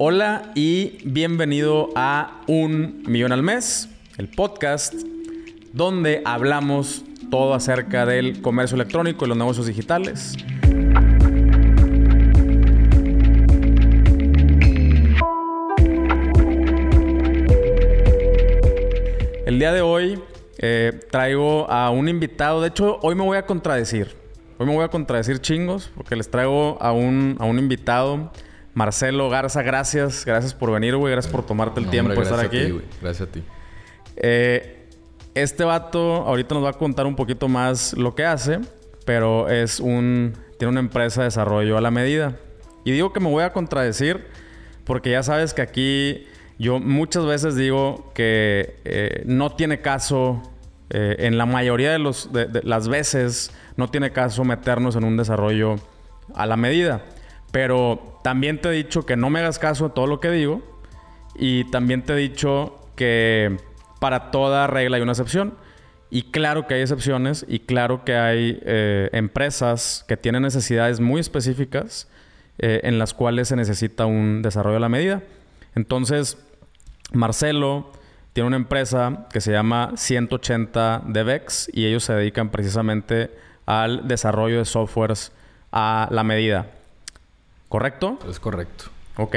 Hola y bienvenido a Un Millón al Mes, el podcast donde hablamos todo acerca del comercio electrónico y los negocios digitales. El día de hoy eh, traigo a un invitado. De hecho, hoy me voy a contradecir. Hoy me voy a contradecir chingos porque les traigo a un, a un invitado. Marcelo Garza, gracias. Gracias por venir, güey. Gracias por tomarte el tiempo de estar aquí. gracias a ti. Eh, este vato ahorita nos va a contar un poquito más lo que hace, pero es un... Tiene una empresa de desarrollo a la medida. Y digo que me voy a contradecir porque ya sabes que aquí yo muchas veces digo que eh, no tiene caso, eh, en la mayoría de, los, de, las veces, no tiene caso meternos en un desarrollo a la medida. Pero también te he dicho que no me hagas caso de todo lo que digo. Y también te he dicho que para toda regla hay una excepción. Y claro que hay excepciones y claro que hay eh, empresas que tienen necesidades muy específicas en las cuales se necesita un desarrollo a la medida. Entonces, Marcelo tiene una empresa que se llama 180 DevX y ellos se dedican precisamente al desarrollo de softwares a la medida. ¿Correcto? Es correcto. Ok.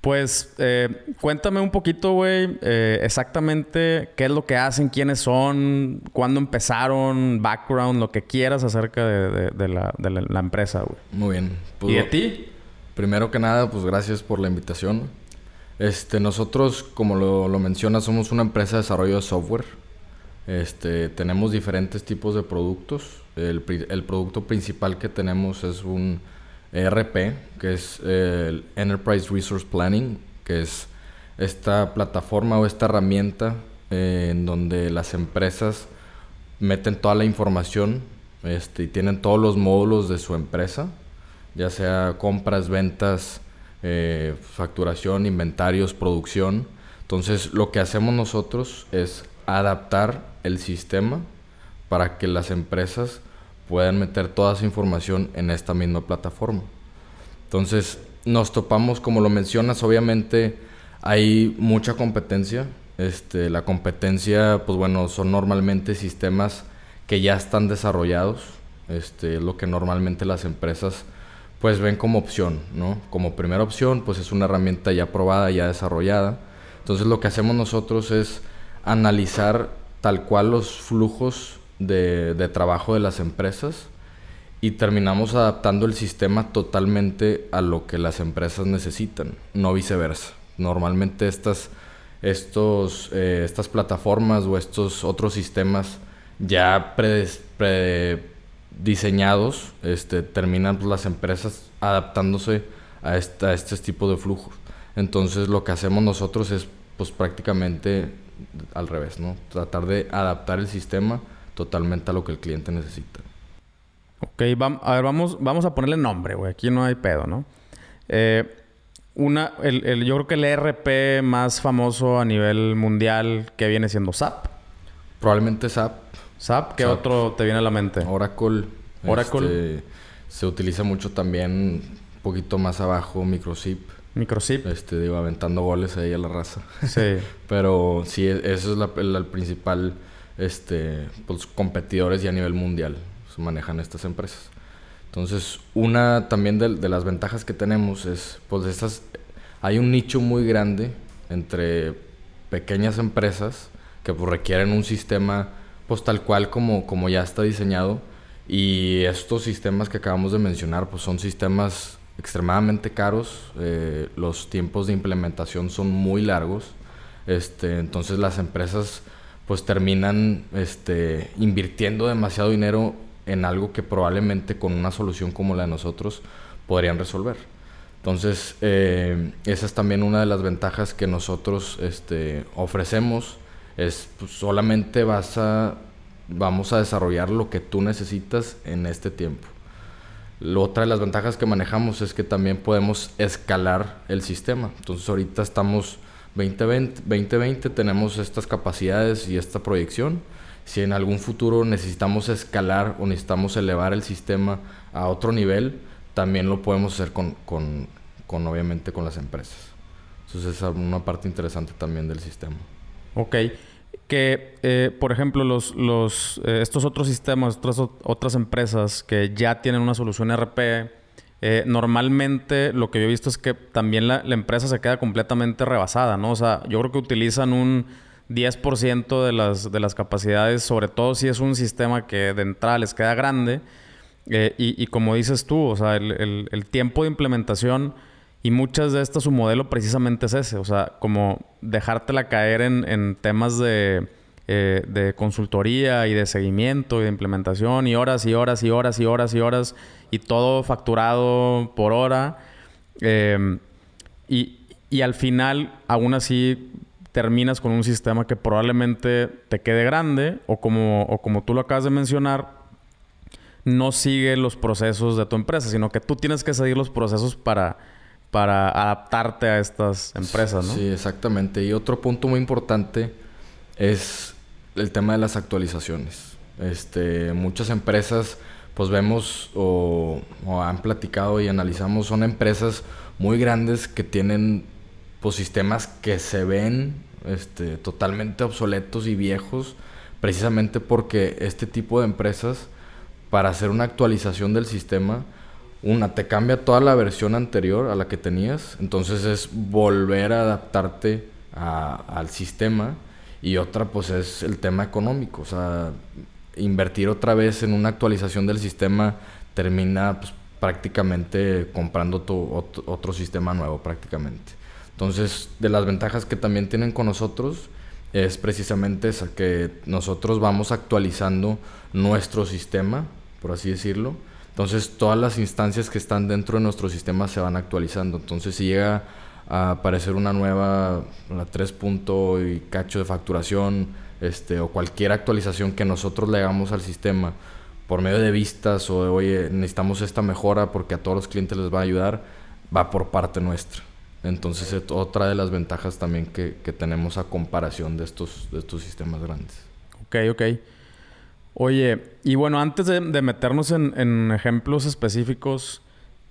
Pues eh, cuéntame un poquito, güey, eh, exactamente qué es lo que hacen, quiénes son, cuándo empezaron, background, lo que quieras acerca de, la, empresa, güey. Muy bien. Pues, ¿Y de ti? Primero que nada, pues gracias por la invitación. Este, nosotros, como lo, lo mencionas, somos una empresa de desarrollo de software. Este, tenemos diferentes tipos de productos. El, el producto principal que tenemos es un ERP, que es el Enterprise Resource Planning, que es esta plataforma o esta herramienta eh, en donde las empresas meten toda la información este, y tienen todos los módulos de su empresa, ya sea compras, ventas, eh, facturación, inventarios, producción. Entonces lo que hacemos nosotros es adaptar el sistema para que las empresas puedan meter toda esa información en esta misma plataforma. Entonces nos topamos, como lo mencionas, obviamente hay mucha competencia. Este, la competencia, pues bueno, son normalmente sistemas que ya están desarrollados. Este, lo que normalmente las empresas pues ven como opción, ¿no? Como primera opción, pues es una herramienta ya probada, ya desarrollada. Entonces lo que hacemos nosotros es analizar tal cual los flujos de, de trabajo de las empresas y terminamos adaptando el sistema totalmente a lo que las empresas necesitan, no viceversa. Normalmente estas, estos, eh, estas plataformas o estos otros sistemas ya pre, pre este, terminan las empresas adaptándose a, esta, este tipo de flujos. Entonces lo que hacemos nosotros es pues prácticamente al revés, ¿no? Tratar de adaptar el sistema totalmente a lo que el cliente necesita. Ok, a ver, vamos, vamos a ponerle nombre, güey. Aquí no hay pedo, ¿no? Eh, una, el, yo creo que el ERP más famoso a nivel mundial que viene siendo SAP. Probablemente SAP. SAP, ¿qué otro te viene a la mente? Oracle. Oracle. Este, se utiliza mucho también un poquito más abajo Microsip. Microsip. Este, digo, aventando goles ahí a la raza. Sí. Pero sí, e, eso es la, el, principal, este, pues, competidores y a nivel mundial se manejan estas empresas. Entonces, una también de, de, las ventajas que tenemos es, pues, estas, hay un nicho muy grande entre pequeñas empresas que pues, requieren un sistema pues tal cual como, como ya está diseñado. Y estos sistemas que acabamos de mencionar, pues son sistemas extremadamente caros. Eh, los tiempos de implementación son muy largos. Este, entonces las empresas pues terminan este, invirtiendo demasiado dinero en algo que probablemente con una solución como la de nosotros podrían resolver. Entonces, eh, esa es también una de las ventajas que nosotros este, ofrecemos es pues, solamente vas a, vamos a desarrollar lo que tú necesitas en este tiempo. otra de las ventajas que manejamos es que también podemos escalar el sistema. Entonces ahorita estamos 2020, 2020 tenemos estas capacidades y esta proyección. Si en algún futuro necesitamos escalar o necesitamos elevar el sistema a otro nivel, también lo podemos hacer con, con, con obviamente con las empresas. Entonces es una parte interesante también del sistema. Ok. Que, eh, por ejemplo, los, los, eh, estos otros sistemas, otras, otras empresas que ya tienen una solución RP, eh, normalmente lo que yo he visto es que también la, empresa se queda completamente rebasada, ¿no? O sea, yo creo que utilizan un 10% de las, de las capacidades, sobre todo si es un sistema que de entrada les queda grande. y, y, como dices tú, o sea, el, el, tiempo de implementación y muchas de estas, su modelo precisamente es ese. O sea, como dejártela caer en, en temas de, eh, de consultoría y de seguimiento y de implementación y horas y horas y horas y horas y horas todo facturado por hora. Eh, y, y al final, aún así, terminas con un sistema que probablemente te quede grande o como, o como tú lo acabas de mencionar, no sigue los procesos de tu empresa, sino que tú tienes que seguir los procesos para para adaptarte a estas empresas. Sí, exactamente. Y otro punto muy importante es el tema de las actualizaciones. Este, muchas empresas, pues vemos o, han platicado y analizamos, son empresas muy grandes que tienen pues, sistemas que se ven este, totalmente obsoletos y viejos, precisamente porque este tipo de empresas, para hacer una actualización del sistema, una, te cambia toda la versión anterior a la que tenías, entonces es volver a adaptarte al sistema y otra pues es el tema económico, o sea, invertir otra vez en una actualización del sistema termina pues, prácticamente comprando tu, otro, otro sistema nuevo prácticamente. Entonces, de las ventajas que también tienen con nosotros es precisamente esa, que nosotros vamos actualizando nuestro sistema, por así decirlo, entonces todas las instancias que están dentro de nuestro sistema se van actualizando. Entonces si llega a aparecer una nueva, la 3 punto y cacho de facturación, este, o cualquier actualización que nosotros le hagamos al sistema por medio de vistas o de, oye, necesitamos esta mejora porque a todos los clientes les va a ayudar, va por parte nuestra. Entonces es otra de las ventajas también que, que tenemos a comparación de estos, de estos sistemas grandes. Ok, ok. Oye, y bueno, antes de, meternos en, ejemplos específicos,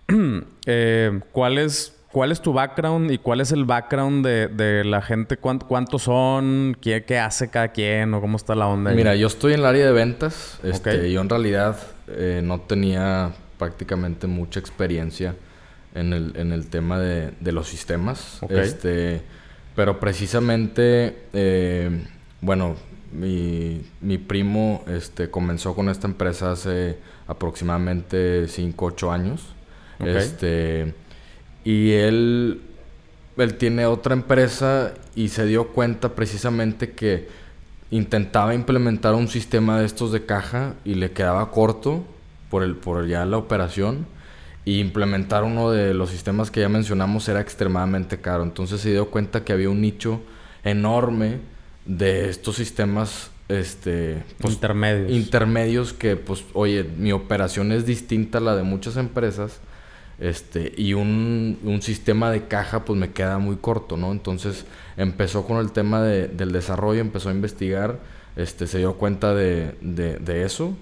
eh, ¿cuál, es, ¿cuál es tu background y cuál es el background de, de la gente? ¿Cuántos, ¿Cuántos son? ¿Qué, ¿Qué, hace cada quien? ¿O cómo está la onda? Ahí? Mira, yo estoy en el área de ventas. Este, okay. Yo en realidad eh, no tenía prácticamente mucha experiencia en el, en el tema de, de los sistemas. Okay. Este, pero precisamente, eh, bueno, mi, mi primo este, comenzó con esta empresa hace aproximadamente 5, 8 años. Okay. Este, y él, él tiene otra empresa y se dio cuenta precisamente que intentaba implementar un sistema de estos de caja y le quedaba corto por, el, por ya la operación. Y implementar uno de los sistemas que ya mencionamos era extremadamente caro. Entonces se dio cuenta que había un nicho enorme de estos sistemas este pues, intermedios intermedios que pues oye mi operación es distinta a la de muchas empresas este y un, un sistema de caja pues me queda muy corto no entonces empezó con el tema de, del desarrollo empezó a investigar este se dio cuenta de, de, de eso.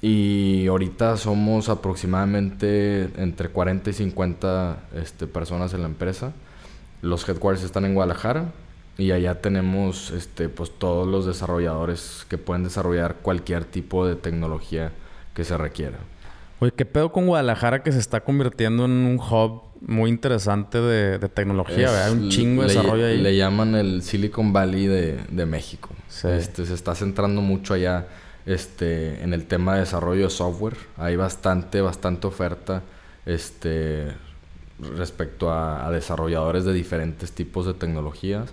Y ahorita somos aproximadamente entre 40 y 50 este, personas en la empresa. Los headquarters están en Guadalajara y allá tenemos este, pues, todos los desarrolladores que pueden desarrollar cualquier tipo de tecnología que se requiera. Oye, ¿qué pedo con Guadalajara que se está convirtiendo en un hub muy interesante de, de tecnología? Hay un chingo de le, desarrollo ahí. Le llaman el Silicon Valley de, de México. Sí. Este, se está centrando mucho allá este, en el tema de desarrollo de software. Hay bastante, bastante oferta este, respecto a, a desarrolladores de diferentes tipos de tecnologías.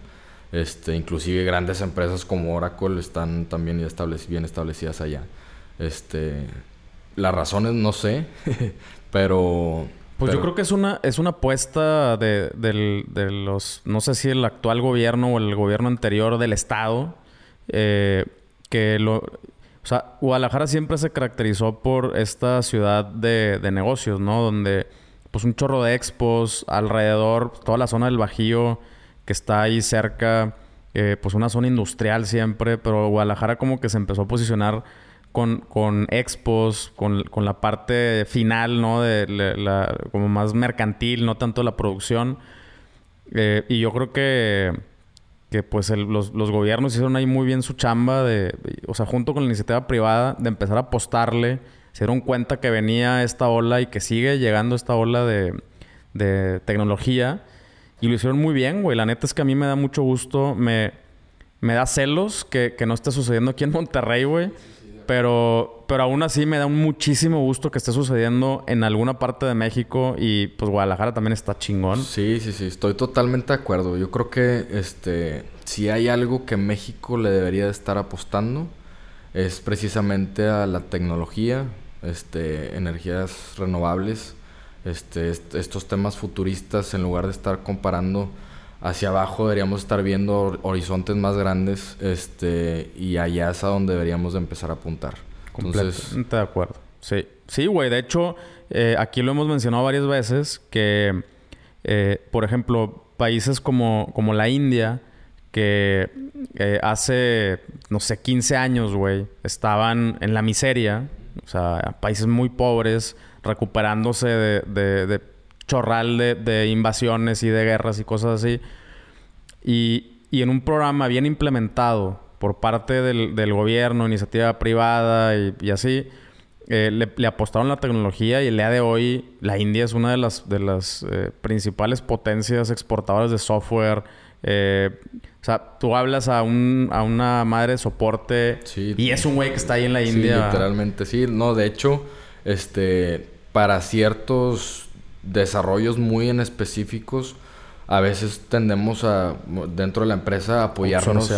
Este, inclusive grandes empresas como Oracle están también establec bien establecidas allá. Este, las razones no sé, pero... Pues pero... yo creo que es una, es una apuesta de, de, de, los, no sé si el actual gobierno o el gobierno anterior del Estado, eh, que lo... O sea, Guadalajara siempre se caracterizó por esta ciudad de, de negocios, ¿no? Donde pues un chorro de expos alrededor, toda la zona del Bajío que está ahí cerca, eh, pues una zona industrial siempre, pero Guadalajara como que se empezó a posicionar con, con expos, con, con, la parte final, ¿no? De la, como más mercantil, no tanto la producción. Eh, y yo creo que, que pues los, los, gobiernos hicieron ahí muy bien su chamba de, o sea, junto con la iniciativa privada, de empezar a apostarle. Se dieron cuenta que venía esta ola y que sigue llegando esta ola de, de tecnología. Y lo hicieron muy bien, güey. La neta es que a mí me da mucho gusto. Me, me da celos que, que no esté sucediendo aquí en Monterrey, güey. Pero, pero aún así me da muchísimo gusto que esté sucediendo en alguna parte de México y pues Guadalajara también está chingón. Sí, sí, sí, estoy totalmente de acuerdo. Yo creo que este si hay algo que México le debería de estar apostando es precisamente a la tecnología, este, energías renovables, este, estos temas futuristas en lugar de estar comparando hacia abajo deberíamos estar viendo horizontes más grandes este y allá es a donde deberíamos de empezar a apuntar. Completamente de acuerdo. Sí, sí, güey. De hecho, eh, aquí lo hemos mencionado varias veces que, eh, por ejemplo, países como, como la India, que eh, hace, no sé, 15 años, güey, estaban en la miseria, o sea, países muy pobres, recuperándose de chorral de, invasiones y de guerras y cosas así. Y, en un programa bien implementado por parte del, gobierno, iniciativa privada y, así, eh, le, apostaron la tecnología y el día de hoy la India es una de las, de las eh, principales potencias exportadoras de software. Eh, o sea, tú hablas a, un, a una madre de soporte y es un güey que está ahí en la India. Sí, literalmente, sí. No, de hecho, este, para ciertos desarrollos muy en específicos, a veces tendemos a, dentro de la empresa, a apoyarnos,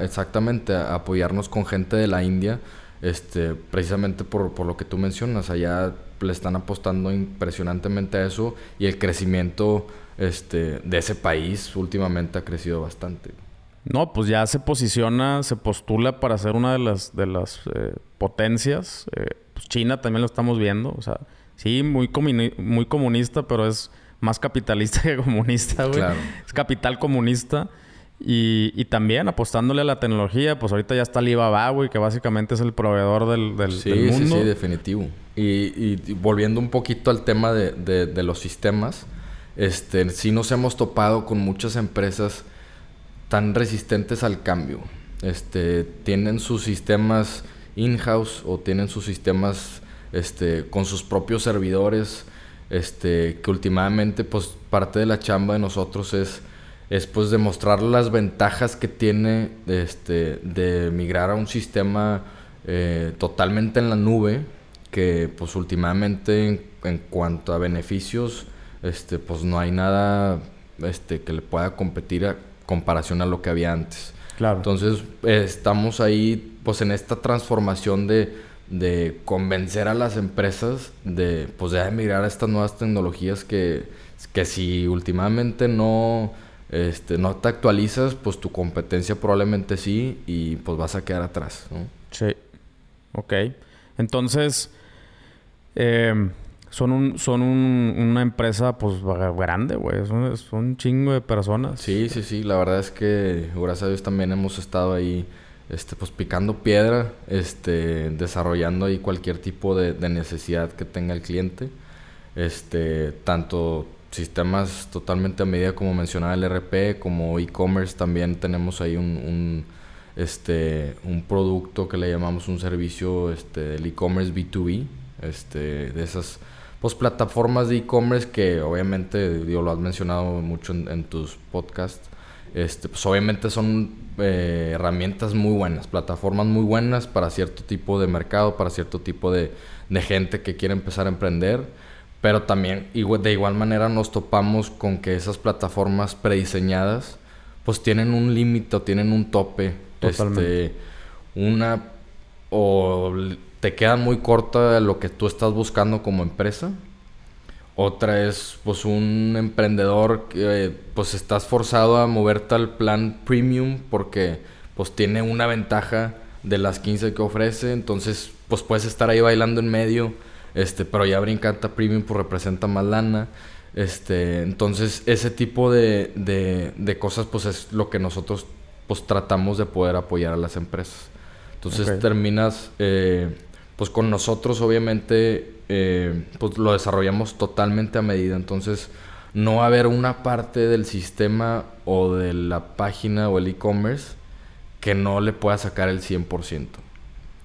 exactamente, a apoyarnos con gente de la India, este, precisamente por, por lo que tú mencionas, allá le están apostando impresionantemente a eso y el crecimiento este, de ese país últimamente ha crecido bastante. No, pues ya se posiciona, se postula para ser una de las, de las eh, potencias. Eh, pues China también lo estamos viendo, o sea, Sí, muy, muy comunista, pero es más capitalista que comunista, güey. Es capital comunista. Y, también apostándole a la tecnología, pues ahorita ya está Alibaba, güey, que básicamente es el proveedor del, del, sí, mundo. Sí, sí, definitivo. Y, volviendo un poquito al tema de, de, los sistemas, este, sí nos hemos topado con muchas empresas tan resistentes al cambio. Este, tienen sus sistemas in-house o tienen sus sistemas este, con sus propios servidores, este, que últimamente pues parte de la chamba de nosotros es, es pues demostrar las ventajas que tiene este, de migrar a un sistema eh, totalmente en la nube, que pues últimamente en, cuanto a beneficios, este, pues no hay nada este, que le pueda competir a comparación a lo que había antes. Claro. Entonces estamos ahí pues en esta transformación de de convencer a las empresas de pues de emigrar a estas nuevas tecnologías que, que si últimamente no este, no te actualizas, pues tu competencia probablemente sí y pues vas a quedar atrás, ¿no? Sí. Ok. Entonces, em, son un, son una empresa pues grande, güey. Son, son un chingo de personas. Sí, sí, sí. La verdad es que gracias a Dios también hemos estado ahí este, pues picando piedra, este, desarrollando ahí cualquier tipo de, necesidad que tenga el cliente. Este, tanto sistemas totalmente a medida como mencionaba el RP, como e-commerce también tenemos ahí un, este, un producto que le llamamos un servicio este, del e-commerce B2B, este, de esas pues, plataformas de e-commerce que obviamente lo has mencionado mucho en, en tus podcasts, este, pues obviamente son eh, herramientas muy buenas, plataformas muy buenas para cierto tipo de mercado, para cierto tipo de, gente que quiere empezar a emprender. Pero también de igual manera nos topamos con que esas plataformas prediseñadas pues tienen un límite o tienen un tope. Este, una o te queda muy corta lo que tú estás buscando como empresa otra es pues un emprendedor que pues estás forzado a moverte al plan premium porque pues tiene una ventaja de las 15 que ofrece, entonces pues puedes estar ahí bailando en medio, este, pero ya brincanta premium pues representa más lana. Este, entonces ese tipo de, de, de cosas pues es lo que nosotros pues tratamos de poder apoyar a las empresas. Entonces terminas, eh, pues con nosotros obviamente, eh, pues lo desarrollamos totalmente a medida. Entonces no va a haber una parte del sistema o de la página o el e-commerce que no le pueda sacar el 100%.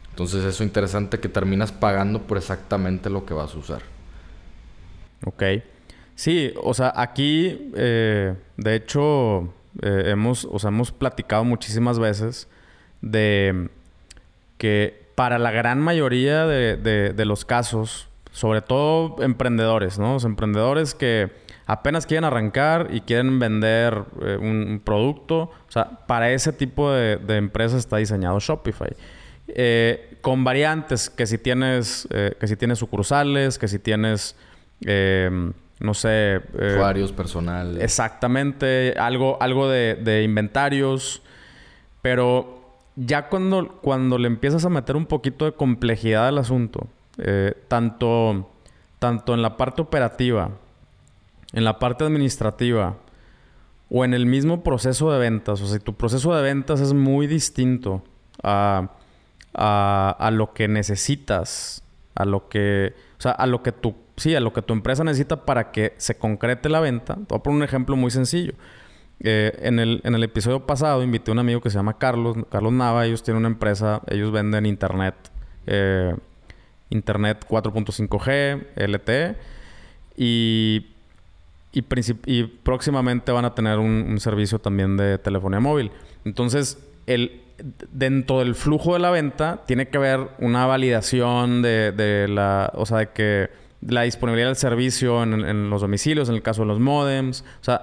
Entonces eso es interesante que terminas pagando por exactamente lo que vas a usar. Ok. Sí, o sea, aquí, eh, de hecho, eh, hemos, o sea, hemos platicado muchísimas veces de que para la gran mayoría de, los casos, sobre todo emprendedores, ¿no? Los emprendedores que apenas quieren arrancar y quieren vender eh, un, producto, o sea, para ese tipo de, de empresas está diseñado Shopify. con variantes, que si tienes, que si tienes sucursales, que si tienes no sé... Eh, Usuarios, personal. Exactamente, algo, algo de, inventarios, pero ya cuando, cuando le empiezas a meter un poquito de complejidad al asunto, eh, tanto, tanto en la parte operativa, en la parte administrativa, o en el mismo proceso de ventas, o sea, si tu proceso de ventas es muy distinto a, a, a lo que necesitas, a lo que, o sea, a lo que tu sí, a lo que tu empresa necesita para que se concrete la venta. Te voy a poner un ejemplo muy sencillo. Eh, en, el, en el episodio pasado invité a un amigo que se llama Carlos, Carlos Nava. Ellos tienen una empresa, ellos venden internet, eh, internet 4.5G, LTE. Y, y, próximamente van a tener un, servicio también de telefonía móvil. Entonces, el, dentro del flujo de la venta tiene que haber una validación de, de la, o sea, de que la disponibilidad del servicio en, los domicilios, en el caso de los modems. O sea,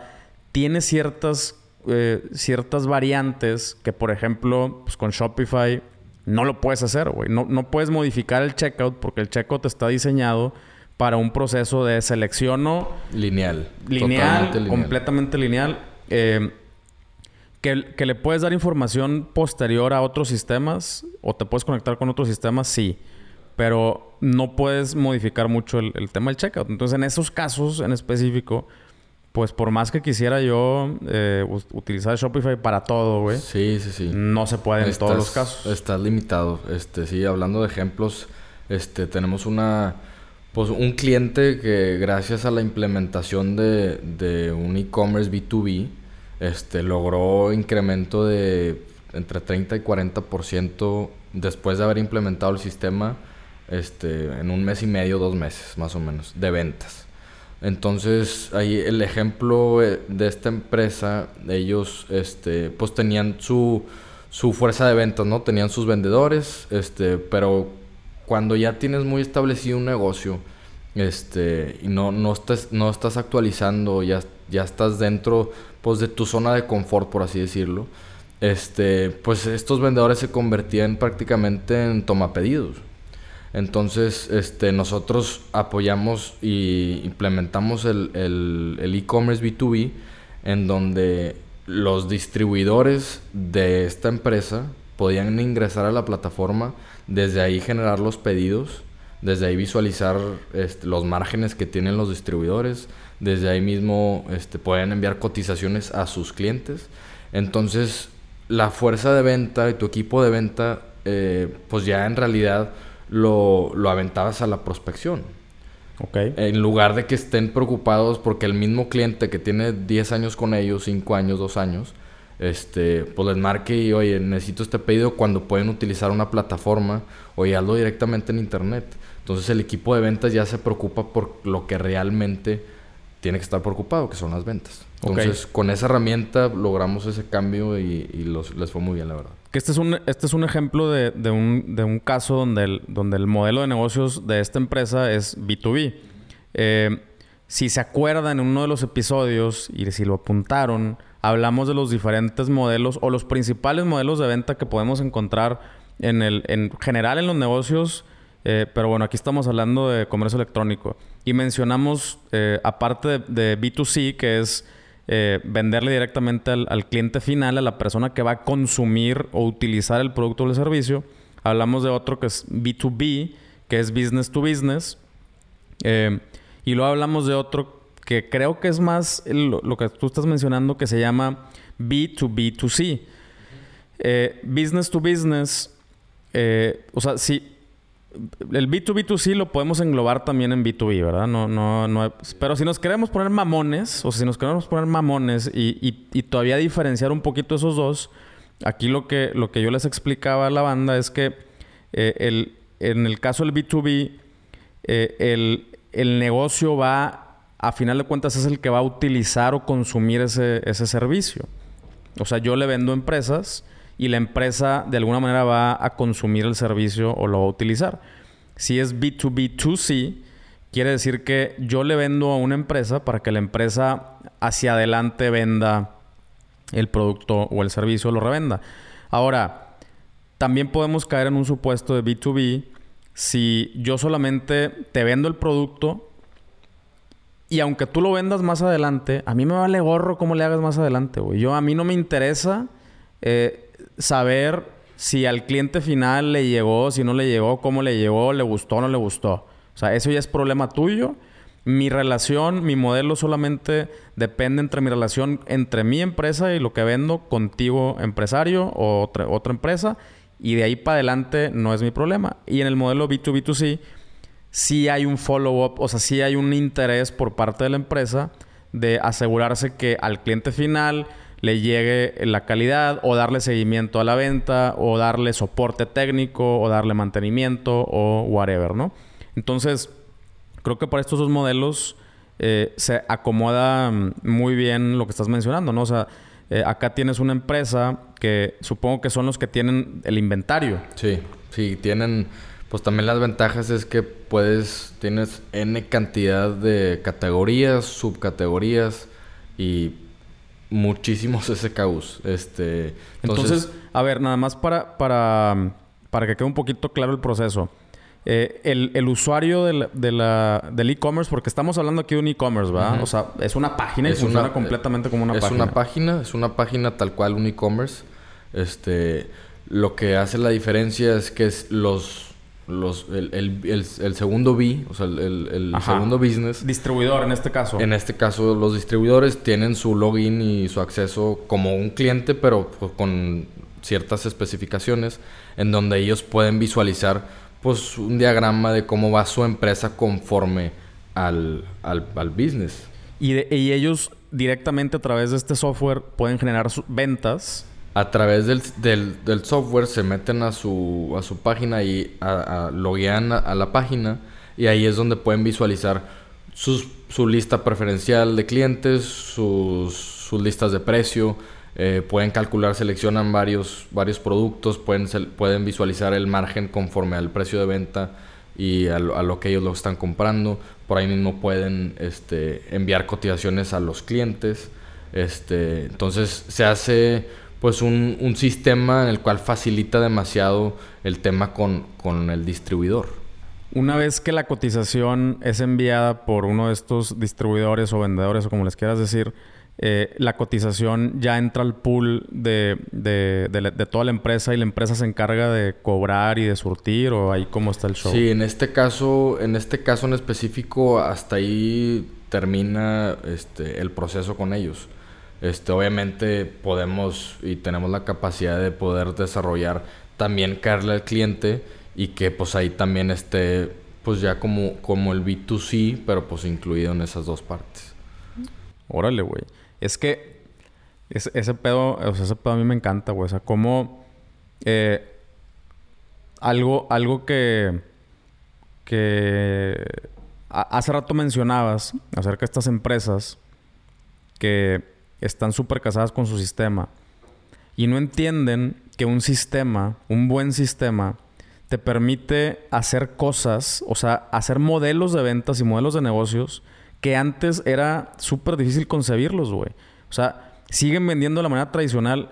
tiene ciertas, eh, ciertas variantes que, por ejemplo, pues con Shopify no lo puedes hacer, güey. No, no puedes modificar el checkout porque el checkout está diseñado para un proceso de selección o... Lineal. Lineal, completamente lineal. Eh, que, que, le puedes dar información posterior a otros sistemas o te puedes conectar con otros sistemas, sí pero no puedes modificar mucho el, tema del checkout. Entonces, en esos casos en específico, pues por más que quisiera yo eh, utilizar Shopify para todo, güey. Sí, sí, sí. No se puede en todos los casos. Estás limitado. Este, sí, hablando de ejemplos, este, tenemos una... Pues un cliente que gracias a la implementación de, de un e-commerce B2B, este, logró incremento de entre 30 y 40% después de haber implementado el sistema este, en un mes y medio, dos meses más o menos, de ventas. Entonces, ahí el ejemplo eh, de esta empresa, ellos este, pues tenían su, su fuerza de ventas, ¿no? Tenían sus vendedores, este, pero cuando ya tienes muy establecido un negocio, este, y no, no, estás, no estás actualizando, ya, ya estás dentro pues, de tu zona de confort, por así decirlo, este, pues estos vendedores se convertían prácticamente en tomapedidos. Entonces, este, nosotros apoyamos y implementamos el e-commerce B2B en donde los distribuidores de esta empresa podían ingresar a la plataforma, desde ahí generar los pedidos, desde ahí visualizar este, los márgenes que tienen los distribuidores, desde ahí mismo este, pueden enviar cotizaciones a sus clientes. Entonces, la fuerza de venta y tu equipo de venta, eh, pues ya en realidad lo, lo aventabas a la prospección. Okay. En lugar de que estén preocupados porque el mismo cliente que tiene 10 años con ellos, 5 años, 2 años, este, pues les marque y, oye, necesito este pedido cuando pueden utilizar una plataforma o hazlo directamente en internet. Entonces el equipo de ventas ya se preocupa por lo que realmente tiene que estar preocupado, que son las ventas. Entonces, con esa herramienta logramos ese cambio y, los, les fue muy bien, la verdad. Que este es un, este es un ejemplo de, un, de un caso donde el, donde el modelo de negocios de esta empresa es B2B. Eh, si se acuerdan en uno de los episodios y si lo apuntaron, hablamos de los diferentes modelos o los principales modelos de venta que podemos encontrar en, el, en general en los negocios. Eh, pero bueno, aquí estamos hablando de comercio electrónico. Y mencionamos, eh, aparte de, de, B2C, que es eh, venderle directamente al, cliente final, a la persona que va a consumir o utilizar el producto o el servicio. Hablamos de otro que es B2B, que es business to business. Eh, y luego hablamos de otro que creo que es más lo, que tú estás mencionando, que se llama B2B2C. Eh, business to business eh, o sea, sí, el B2B2C lo podemos englobar también en B2B, ¿verdad? No, no, no. Pero si nos queremos poner mamones, o si nos queremos poner mamones y, y, todavía diferenciar un poquito esos dos, aquí lo que, lo que yo les explicaba a la banda es que eh, el, en el caso del B2B, eh, el, el, negocio va, a final de cuentas, es el que va a utilizar o consumir ese, ese servicio. O sea, yo le vendo empresas y la empresa de alguna manera va a consumir el servicio o lo va a utilizar. Si es B2B2C, quiere decir que yo le vendo a una empresa para que la empresa hacia adelante venda el producto o el servicio o lo revenda. Ahora, también podemos caer en un supuesto de B2B si yo solamente te vendo el producto y aunque tú lo vendas más adelante, a mí me vale gorro cómo le hagas más adelante, güey. Yo a mí no me interesa eh, saber si al cliente final le llegó, si no le llegó, cómo le llegó, le gustó o no le gustó. O sea, eso ya es problema tuyo. Mi relación, mi modelo solamente depende entre mi relación entre mi empresa y lo que vendo contigo, empresario o otra, otra empresa. Y de ahí para adelante no es mi problema. Y en el modelo B2B2C, sí hay un follow-up, o sea, sí hay un interés por parte de la empresa de asegurarse que al cliente final le llegue la calidad o darle seguimiento a la venta o darle soporte técnico o darle mantenimiento o whatever, ¿no? Entonces, creo que para estos dos modelos eh, se acomoda mm, muy bien lo que estás mencionando, ¿no? O sea, eh, acá tienes una empresa que supongo que son los que tienen el inventario. Sí, sí, tienen... Pues también las ventajas es que puedes, tienes N cantidad de categorías, subcategorías y muchísimos SKUs. Este, entonces, a ver, nada más para, para, para que quede un poquito claro el proceso. Eh, el, usuario del, del e-commerce, porque estamos hablando aquí de un e-commerce, ¿verdad? O sea, es una página y funciona completamente como una página. Es una página, es una página tal cual, un e-commerce. Este, lo que hace la diferencia es que los los, el, el, el, segundo B, o sea, el, segundo business. Distribuidor en este caso. En este caso, los distribuidores tienen su login y su acceso como un cliente, pero pues, con ciertas especificaciones, en donde ellos pueden visualizar pues un diagrama de cómo va su empresa conforme al, al, al business. Y, y ellos directamente a través de este software pueden generar ventas a través del, del, software se meten a su, a su página y a, a loguean a, la página y ahí es donde pueden visualizar sus, su lista preferencial de clientes, sus, listas de precio, eh, pueden calcular, seleccionan varios, varios productos, pueden, pueden visualizar el margen conforme al precio de venta y a lo, a lo, que ellos lo están comprando. Por ahí mismo pueden este, enviar cotizaciones a los clientes. Este, entonces se hace pues un, un, sistema en el cual facilita demasiado el tema con, con, el distribuidor. Una vez que la cotización es enviada por uno de estos distribuidores o vendedores o como les quieras decir, eh, la cotización ya entra al pool de, de, de, toda la empresa y la empresa se encarga de cobrar y de surtir o ahí cómo está el show. Sí, en este caso, en este caso en específico, hasta ahí termina este, el proceso con ellos. Este, obviamente podemos y tenemos la capacidad de poder desarrollar también caerle al cliente y que pues ahí también esté pues ya como, como el B2C, pero pues incluido en esas dos partes. Órale, güey. Es que ese, pedo, o sea, ese pedo a mí me encanta, güey. O sea, como eh, algo, algo que, que hace rato mencionabas acerca de estas empresas que están súper casadas con su sistema y no entienden que un sistema, un buen sistema, te permite hacer cosas, o sea, hacer modelos de ventas y modelos de negocios que antes era súper difícil concebirlos, güey. O sea, siguen vendiendo de la manera tradicional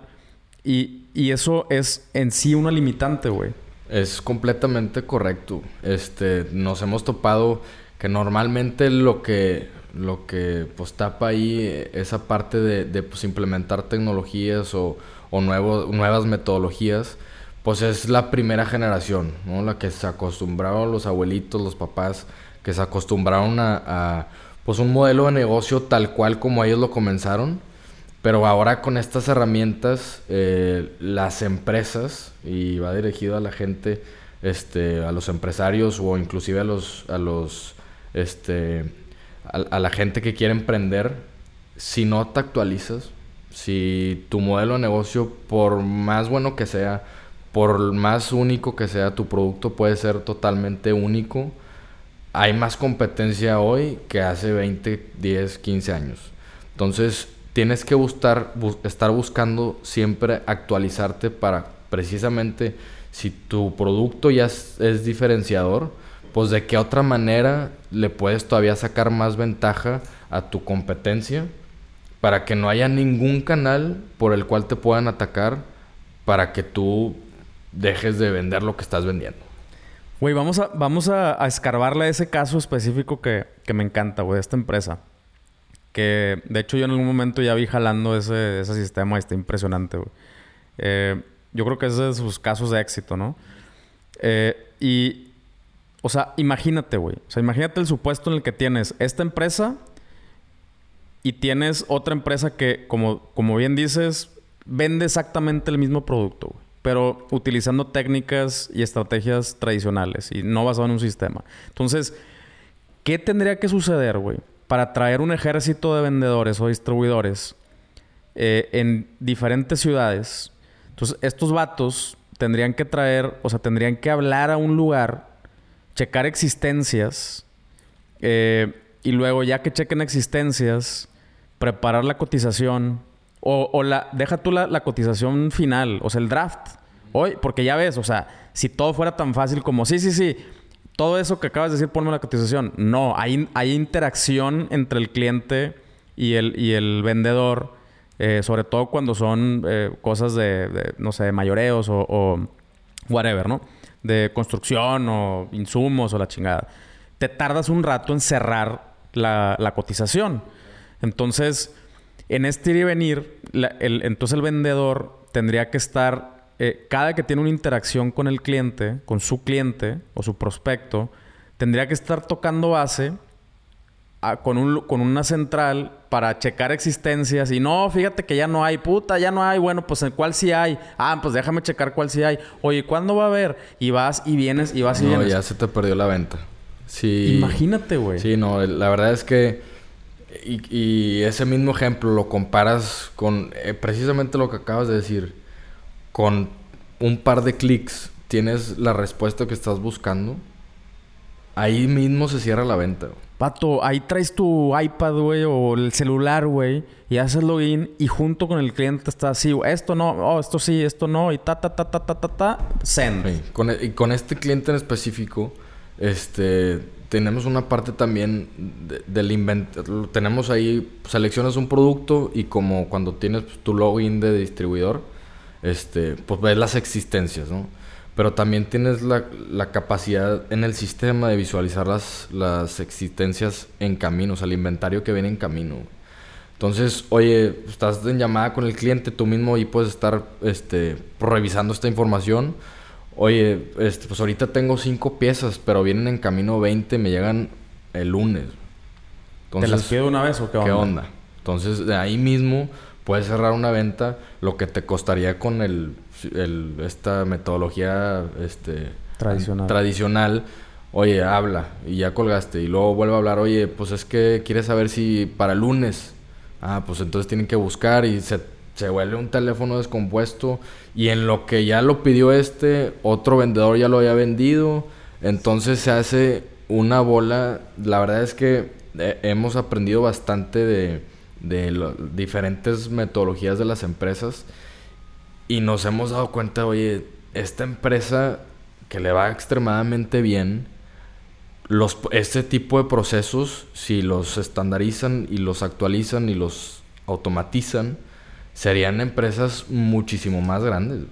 y, y eso es en sí una limitante, güey. Es completamente correcto. Este, nos hemos topado que normalmente lo que lo que pues tapa ahí esa parte de, de pues, implementar tecnologías o, o nuevas metodologías, pues es la primera generación, ¿no? La que se acostumbraron los abuelitos, los papás, que se acostumbraron a, a, pues un modelo de negocio tal cual como ellos lo comenzaron Pero ahora con estas herramientas, eh, las empresas, y va dirigido a la gente, este, a los empresarios o inclusive a los, a los, este, a, la gente que quiere emprender, si no te actualizas, si tu modelo de negocio, por más bueno que sea, por más único que sea tu producto, puede ser totalmente único. Hay más competencia hoy que hace 20, 10, 15 años. Entonces, tienes que buscar, estar buscando siempre actualizarte para precisamente si tu producto ya es, diferenciador, pues de qué otra manera le puedes todavía sacar más ventaja a tu competencia para que no haya ningún canal por el cual te puedan atacar para que tú dejes de vender lo que estás vendiendo. Güey, vamos a, vamos a, escarbarle a ese caso específico que, que me encanta, güey, de esta empresa. Que de hecho yo en algún momento ya vi jalando ese, ese sistema y está impresionante, güey. Eh, yo creo que es de sus casos de éxito, ¿no? Eh, y, o sea, imagínate, güey. O sea, imagínate el supuesto en el que tienes esta empresa y tienes otra empresa que, como, como bien dices, vende exactamente el mismo producto, güey. Pero utilizando técnicas y estrategias tradicionales y no basado en un sistema. Entonces, ¿qué tendría que suceder, güey? para traer un ejército de vendedores o distribuidores eh, en diferentes ciudades. Entonces, estos vatos tendrían que traer, o sea, tendrían que hablar a un lugar, checar existencias, eh, y luego, ya que chequen existencias, preparar la cotización, o, la, deja tú la, la, cotización final, o sea, el draft. Hoy, porque ya ves, o sea, si todo fuera tan fácil como, sí, sí, sí, todo eso que acabas de decir, ponme la cotización. No, hay, hay interacción entre el cliente y el, y el vendedor, eh, sobre todo cuando son eh, cosas de, no sé, mayoreos o, o, whatever, ¿no? De construcción o insumos o la chingada. Te tardas un rato en cerrar la, la cotización. Entonces, en este ir y venir, el, entonces el vendedor tendría que estar eh, cada que tiene una interacción con el cliente, con su cliente o su prospecto, tendría que estar tocando base con, un, con una central para checar existencias y no, fíjate que ya no hay, puta, ya no hay, bueno, pues en cuál sí hay, ah, pues déjame checar cuál sí hay, oye, ¿cuándo va a haber? Y vas y vienes y vas y no, vienes. ya se te perdió la venta. Sí. Imagínate, güey. Sí, no, la verdad es que y, ese mismo ejemplo lo comparas con eh, precisamente lo que acabas de decir con un par de clics tienes la respuesta que estás buscando, ahí mismo se cierra la venta. Pato, ahí traes tu iPad, güey, o el celular, güey, y haces login y junto con el cliente está así, esto no, oh, esto sí, esto no, y ta, ta, ta, ta, ta, ta, ta, send. E, y con este cliente en específico, este, tenemos una parte también del inventario. Tenemos ahí, seleccionas un producto y como cuando tienes tu login de distribuidor, este, pues ves las existencias, ¿no? Pero también tienes la, la capacidad en el sistema de visualizar las, las existencias en camino, o sea, el inventario que viene en camino. Entonces, oye, estás en llamada con el cliente, tú mismo y puedes estar este, revisando esta información. Oye, este, pues ahorita tengo cinco piezas, pero vienen en camino 20, me llegan el lunes. ¿Te las pido una vez o qué onda? ¿Qué onda? Entonces, de ahí mismo puedes cerrar una venta lo que te costaría con el, esta metodología este, tradicional. tradicional. Oye, habla y ya colgaste. Y luego vuelve a hablar, oye, pues es que quieres saber si para el lunes. Ah, pues entonces tienen que buscar y se, se vuelve un teléfono descompuesto. Y en lo que ya lo pidió este, otro vendedor ya lo había vendido. Entonces se hace una bola. La verdad es que eh, hemos aprendido bastante de de diferentes metodologías de las empresas y nos hemos dado cuenta, oye, esta empresa que le va extremadamente bien, los, este tipo de procesos, si los estandarizan y los actualizan y los automatizan, serían empresas muchísimo más grandes.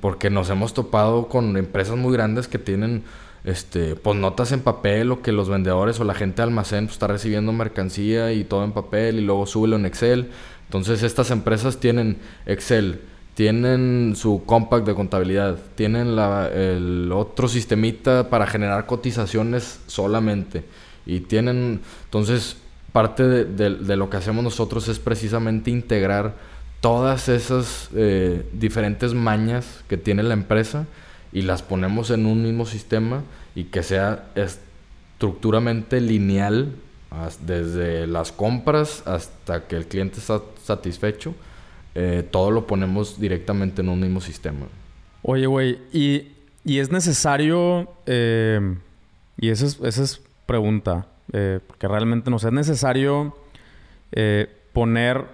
Porque nos hemos topado con empresas muy grandes que tienen este, pues notas en papel o que los vendedores o la gente de almacén pues, está recibiendo mercancía y todo en papel y luego súbelo en Excel. Entonces estas empresas tienen Excel, tienen su compact de contabilidad, tienen la, el otro sistemita para generar cotizaciones solamente y tienen, entonces parte de, lo que hacemos nosotros es precisamente integrar todas esas eh, diferentes mañas que tiene la empresa y las ponemos en un mismo sistema y que sea estructuramente lineal desde las compras hasta que el cliente está satisfecho. Eh, todo lo ponemos directamente en un mismo sistema. Oye, güey, y, es necesario, eh, y esa es, esa es pregunta, eh, porque realmente no sé, es necesario eh, poner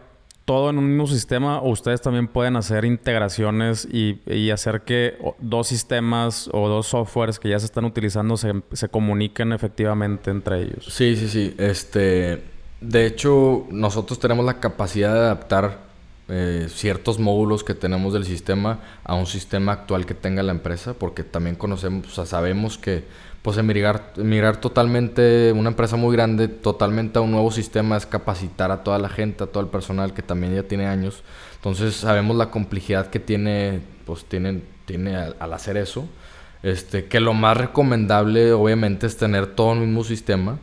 todo en un mismo sistema o ustedes también pueden hacer integraciones y, hacer que dos sistemas o dos softwares que ya se están utilizando se, se, comuniquen efectivamente entre ellos. Sí, sí, sí. Este, de hecho, nosotros tenemos la capacidad de adaptar eh, ciertos módulos que tenemos del sistema a un sistema actual que tenga la empresa, porque también conocemos, sabemos que pues emigrar, emigrar totalmente, una empresa muy grande, totalmente a un nuevo sistema es capacitar a toda la gente, a todo el personal que también ya tiene años. Entonces sabemos la complejidad que tiene, pues tiene, tiene al, hacer eso. Este, que lo más recomendable obviamente es tener todo el mismo sistema.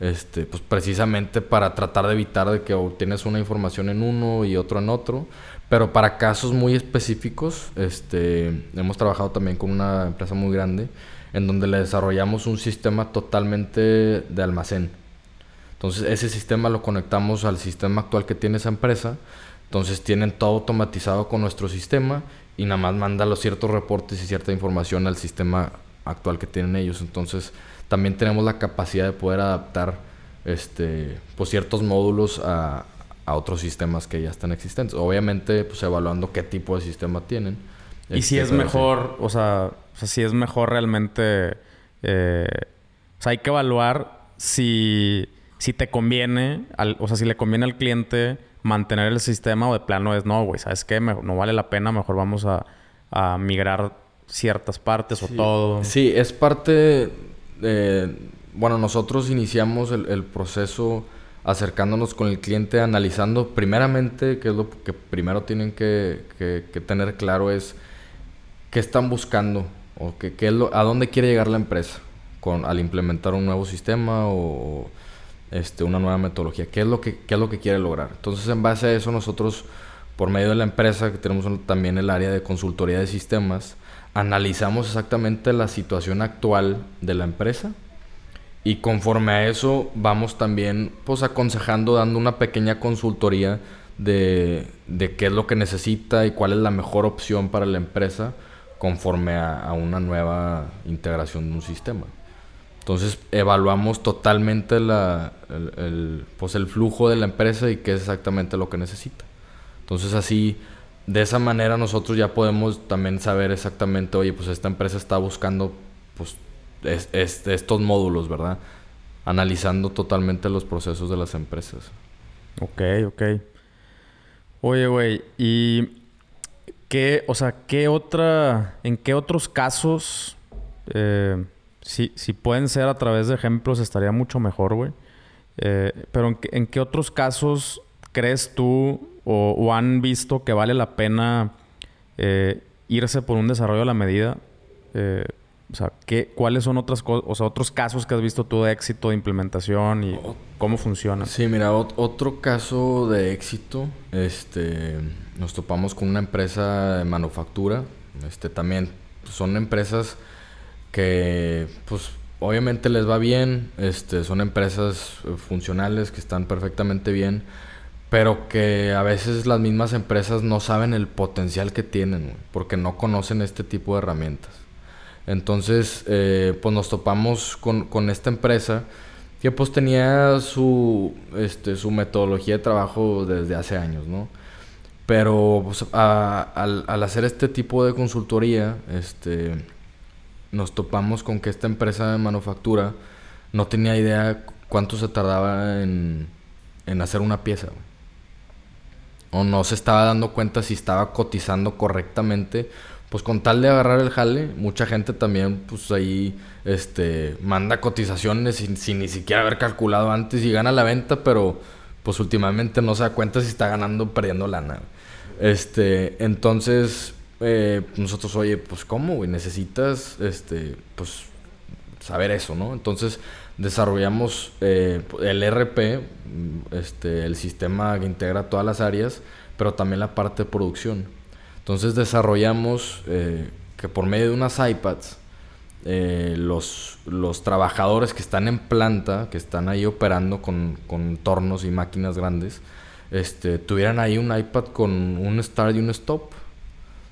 Este, pues precisamente para tratar de evitar de que obtienes una información en uno y otro en otro. Pero para casos muy específicos, este, hemos trabajado también con una empresa muy grande en donde le desarrollamos un sistema totalmente de almacén. Entonces ese sistema lo conectamos al sistema actual que tiene esa empresa. Entonces tienen todo automatizado con nuestro sistema y nada más manda los ciertos reportes y cierta información al sistema actual que tienen ellos. Entonces también tenemos la capacidad de poder adaptar este, pues, ciertos módulos a, a otros sistemas que ya están existentes. Obviamente pues evaluando qué tipo de sistema tienen. Y si es mejor, o sea, o sea, si es mejor realmente... Eh, o sea, hay que evaluar si, si te conviene, al, o sea, si le conviene al cliente mantener el sistema o de plano es no, güey, ¿sabes qué? no vale la pena, mejor vamos a, a migrar ciertas partes o todo. Sí, es parte de... Bueno, nosotros iniciamos el, el, proceso acercándonos con el cliente, analizando primeramente, que es lo que primero tienen que, que, que tener claro es qué están buscando o qué, qué es lo, a dónde quiere llegar la empresa con, al implementar un nuevo sistema o, este, una nueva metodología. ¿Qué es, lo que, ¿Qué es lo que quiere lograr? Entonces, en base a eso, nosotros, por medio de la empresa, que tenemos también el área de consultoría de sistemas, analizamos exactamente la situación actual de la empresa y conforme a eso vamos también pues aconsejando, dando una pequeña consultoría de, de qué es lo que necesita y cuál es la mejor opción para la empresa conforme a, una nueva integración de un sistema. Entonces evaluamos totalmente la, el, pues el flujo de la empresa y qué es exactamente lo que necesita. Entonces así, de esa manera nosotros ya podemos también saber exactamente, oye, pues esta empresa está buscando pues estos módulos, ¿verdad? Analizando totalmente los procesos de las empresas. Ok, ok. Oye, güey, y ¿Qué, o sea, qué otra, en qué otros casos, eh, si, si, pueden ser a través de ejemplos, estaría mucho mejor, güey. Eh, pero en, qué otros casos crees tú o, han visto que vale la pena eh, irse por un desarrollo a la medida? o sea, ¿qué, ¿cuáles son otras o sea, otros casos que has visto tú de éxito de implementación y cómo funciona? Sí, mira, otro caso de éxito, este nos topamos con una empresa de manufactura. Este, también son empresas que, pues, obviamente les va bien. Este, son empresas eh, funcionales que están perfectamente bien. Pero que a veces las mismas empresas no saben el potencial que tienen, porque no conocen este tipo de herramientas. Entonces, eh, pues nos topamos con, con esta empresa que pues tenía su, este, su metodología de trabajo desde hace años, ¿no? Pero pues, al, hacer este tipo de consultoría, este, nos topamos con que esta empresa de manufactura no tenía idea cuánto se tardaba en, hacer una pieza. O no se estaba dando cuenta si estaba cotizando correctamente. Pues con tal de agarrar el jale, mucha gente también pues ahí este, manda cotizaciones sin, sin ni siquiera haber calculado antes y gana la venta, pero pues últimamente no se da cuenta si está ganando o perdiendo lana. Este, entonces, eh, nosotros, oye, pues cómo, güey, necesitas, este, pues, saber eso, ¿no? Entonces, desarrollamos eh, el RP, este, el sistema que integra todas las áreas, pero también la parte de producción. Entonces desarrollamos eh, que por medio de unas iPads, eh, los, los trabajadores que están en planta, que están ahí operando con, con tornos y máquinas grandes, este, tuvieran ahí un iPad con un start y un stop.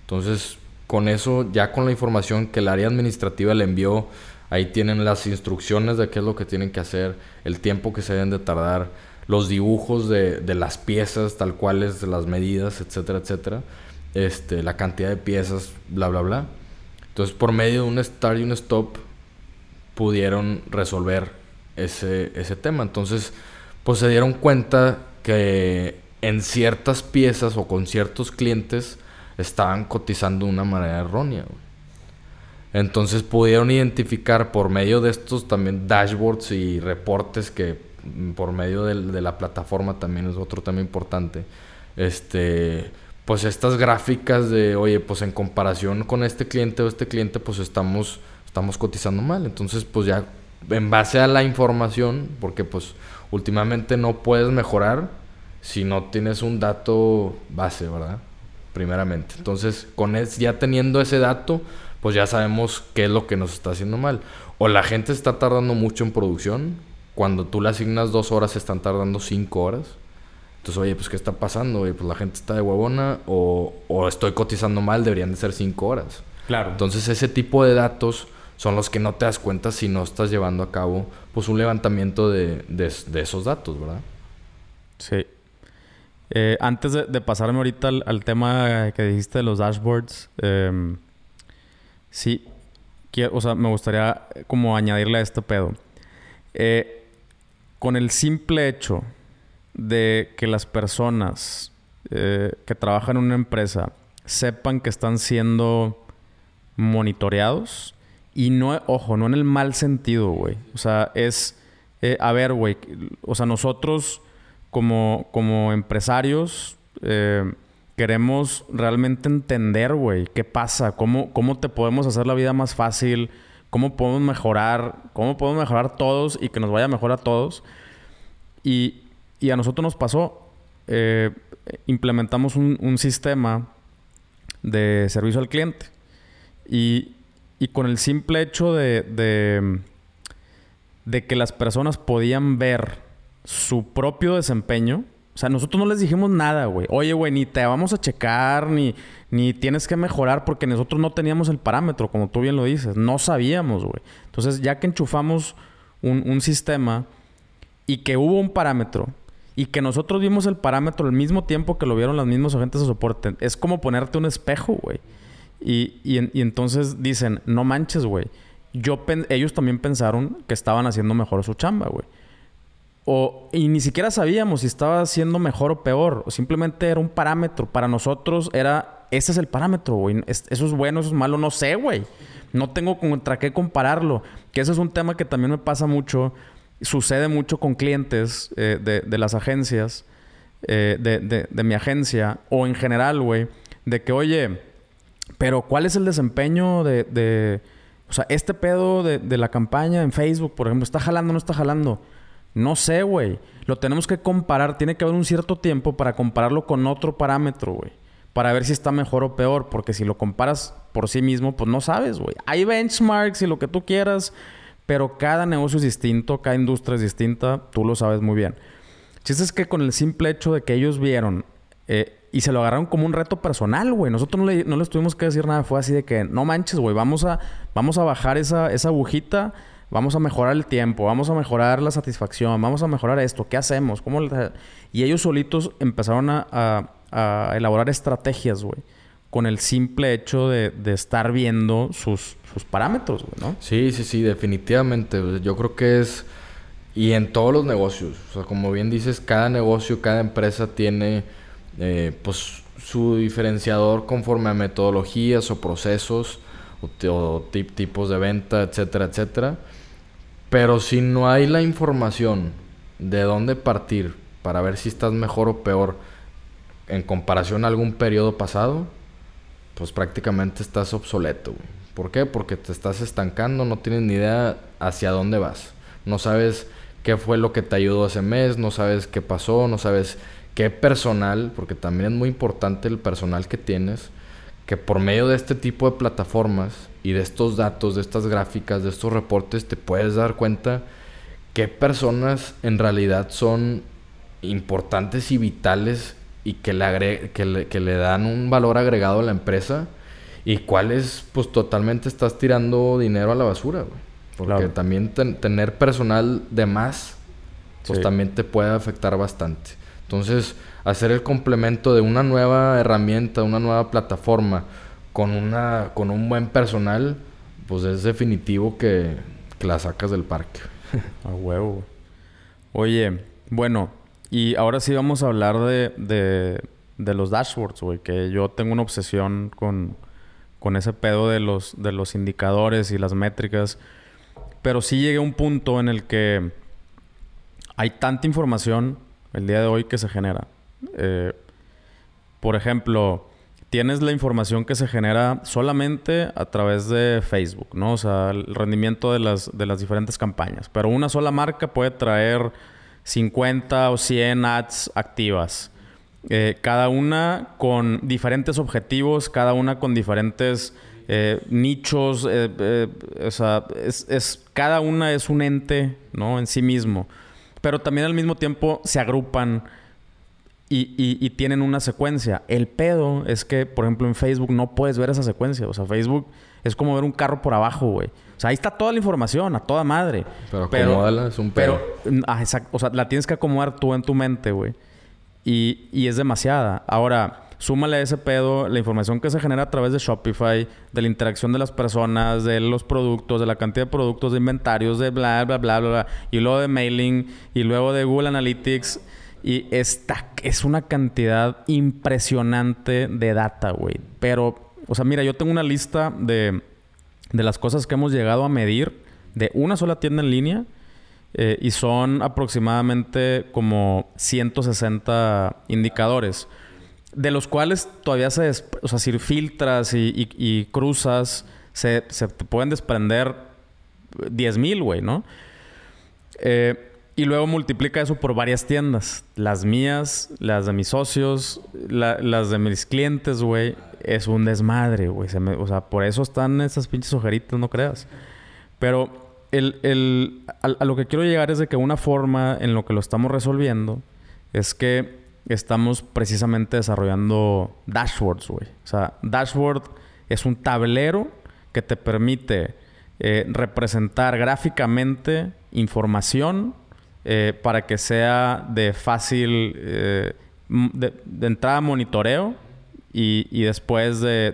Entonces, con eso, ya con la información que el área administrativa le envió, ahí tienen las instrucciones de qué es lo que tienen que hacer, el tiempo que se deben de tardar, los dibujos de, de las piezas tal cuales, las medidas, etcétera, etcétera. Este, la cantidad de piezas, bla, bla, bla. Entonces, por medio de un start y un stop, pudieron resolver ese, ese tema. Entonces, pues se dieron cuenta que en ciertas piezas o con ciertos clientes estaban cotizando de una manera errónea. Entonces pudieron identificar por medio de estos también dashboards y reportes que mm, por medio de, la plataforma también es otro tema importante. Este, pues estas gráficas de, oye, pues en comparación con este cliente o este cliente, pues estamos, estamos cotizando mal. Entonces, pues ya en base a la información, porque pues últimamente no puedes mejorar si no tienes un dato base, ¿verdad? Primeramente. Entonces, con es, ya teniendo ese dato, pues ya sabemos qué es lo que nos está haciendo mal. O la gente está tardando mucho en producción, cuando tú le asignas dos horas, están tardando cinco horas. Entonces, oye, pues, ¿qué está pasando? Oye, pues la gente está de huevona o, o estoy cotizando mal, deberían de ser cinco horas. Claro. Entonces, ese tipo de datos son los que no te das cuenta si no estás llevando a cabo pues un levantamiento de, de, de esos datos, ¿verdad? Sí. Eh, antes de, de, pasarme ahorita al, al, tema que dijiste de los dashboards, eh, sí, o sea, me gustaría como añadirle a este pedo. Eh, con el simple hecho de que las personas eh, que trabajan en una empresa sepan que están siendo monitoreados, y no, ojo, no en el mal sentido, güey. O sea, es, eh, a ver, güey, o sea, nosotros como, como empresarios eh, queremos realmente entender, güey, qué pasa, cómo, cómo te podemos hacer la vida más fácil, cómo podemos mejorar, cómo podemos mejorar todos y que nos vaya mejor a todos. Y, y a nosotros nos pasó, eh, implementamos un, un sistema de servicio al cliente. Y, y con el simple hecho de, de, de, que las personas podían ver su propio desempeño. O sea, nosotros no les dijimos nada, güey. Oye, güey, ni te vamos a checar, ni, ni tienes que mejorar, porque nosotros no teníamos el parámetro, como tú bien lo dices. No sabíamos, güey. Entonces, ya que enchufamos un, un sistema y que hubo un parámetro, y que nosotros vimos el parámetro al mismo tiempo que lo vieron los mismos agentes de soporte, es como ponerte un espejo, güey. Y, y, y, entonces dicen, no manches, güey. Yo ellos también pensaron que estaban haciendo mejor su chamba, güey. O, y ni siquiera sabíamos si estaba haciendo mejor o peor. O simplemente era un parámetro. Para nosotros era, ese es el parámetro, güey. Eso es bueno, eso es malo, no sé, güey. No tengo contra qué compararlo. Que ese es un tema que también me pasa mucho. Sucede mucho con clientes eh, de, de, las agencias, eh, de, de, de mi agencia, o en general, güey. De que, oye, pero ¿cuál es el desempeño de... de o sea, este pedo de, de, la campaña en Facebook, por ejemplo, ¿está jalando o no está jalando? No sé, güey. Lo tenemos que comparar. Tiene que haber un cierto tiempo para compararlo con otro parámetro, güey. Para ver si está mejor o peor. Porque si lo comparas por sí mismo, pues no sabes, güey. Hay benchmarks y lo que tú quieras. Pero cada negocio es distinto. Cada industria es distinta. Tú lo sabes muy bien. chiste es que con el simple hecho de que ellos vieron... Eh, y se lo agarraron como un reto personal, güey. Nosotros no, le, no les tuvimos que decir nada. Fue así de que, no manches, güey. Vamos a, vamos a bajar esa, esa agujita. Vamos a mejorar el tiempo. Vamos a mejorar la satisfacción. Vamos a mejorar esto. ¿Qué hacemos? ¿Cómo le... Y ellos solitos empezaron a, a, elaborar estrategias, güey. Con el simple hecho de, de estar viendo sus, sus parámetros, güey, ¿no? Sí, sí, sí. Definitivamente. Yo creo que es... Y en todos los negocios. O sea, como bien dices, cada negocio, cada empresa tiene eh, pues su diferenciador conforme a metodologías o procesos o, o tip, tipos de venta, etcétera, etcétera. Pero si no hay la información de dónde partir para ver si estás mejor o peor en comparación a algún periodo pasado, pues prácticamente estás obsoleto. Güey. ¿Por qué? Porque te estás estancando, no tienes ni idea hacia dónde vas. No sabes qué fue lo que te ayudó ese mes, no sabes qué pasó, no sabes qué personal, porque también es muy importante el personal que tienes, que por medio de este tipo de plataformas y de estos datos, de estas gráficas, de estos reportes, te puedes dar cuenta qué personas en realidad son importantes y vitales y que le, que le, que le dan un valor agregado a la empresa y cuáles pues totalmente estás tirando dinero a la basura, Porque también tener personal de más pues también te puede afectar bastante. Entonces, hacer el complemento de una nueva herramienta, una nueva plataforma con, una, con un buen personal, pues es definitivo que, la sacas del parque. A huevo. Oye, bueno, y ahora sí vamos a hablar de, de, de los dashboards, güey, que yo tengo una obsesión con, con ese pedo de los, de los indicadores y las métricas. Pero sí llegué a un punto en el que hay tanta información el día de hoy que se genera. Eh, por ejemplo, tienes la información que se genera solamente a través de Facebook, ¿no? O sea, el rendimiento de las, de las diferentes campañas. Pero una sola marca puede traer 50 o 100 ads activas. Eh, cada una con diferentes objetivos, cada una con diferentes eh, nichos. o sea, es, es, cada una es un ente, ¿no? En sí mismo pero también al mismo tiempo se agrupan y, tienen una secuencia. El pedo es que, por ejemplo, en Facebook no puedes ver esa secuencia. O sea, Facebook es como ver un carro por abajo, güey. O sea, ahí está toda la información, a toda madre. Pero, pero es un pedo. Pero, ah, exacto. O sea, la tienes que acomodar tú en tu mente, güey. Y, y es demasiada. Ahora, Súmale a ese pedo la información que se genera a través de Shopify, de la interacción de las personas, de los productos, de la cantidad de productos, de inventarios, de bla, bla, bla, bla, bla. Y luego de mailing, y luego de Google Analytics. Y es una cantidad impresionante de data, güey. Pero, o sea, mira, yo tengo una lista de, de las cosas que hemos llegado a medir de una sola tienda en línea. Eh, y son aproximadamente como 160 indicadores de los cuales todavía se, o sea, si filtras y, cruzas, se, se, pueden desprender 10 mil, güey, ¿no? Eh, y luego multiplica eso por varias tiendas. Las mías, las de mis socios, las de mis clientes, güey. Es un desmadre, güey. O sea, por eso están esas pinches ojeritas, no creas. Pero el, el, a lo que quiero llegar es de que una forma en lo que lo estamos resolviendo es que estamos precisamente desarrollando dashboards, güey. O sea, dashboard es un tablero que te permite eh, representar gráficamente información eh, para que sea de fácil, eh, de, entrada monitoreo y, después de,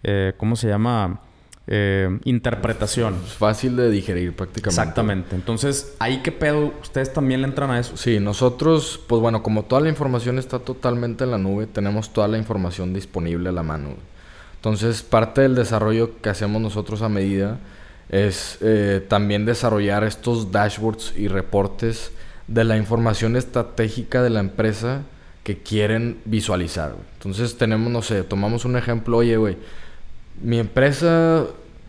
de ¿cómo se llama? Eh, interpretación. Fácil de digerir prácticamente. Exactamente. Entonces, ¿ahí qué pedo? ¿Ustedes también le entran a eso? Sí, nosotros, pues bueno, como toda la información está totalmente en la nube, tenemos toda la información disponible a la mano. Entonces, parte del desarrollo que hacemos nosotros a medida es eh, también desarrollar estos dashboards y reportes de la información estratégica de la empresa que quieren visualizar. Entonces, tenemos, no sé, tomamos un ejemplo, oye, güey mi empresa,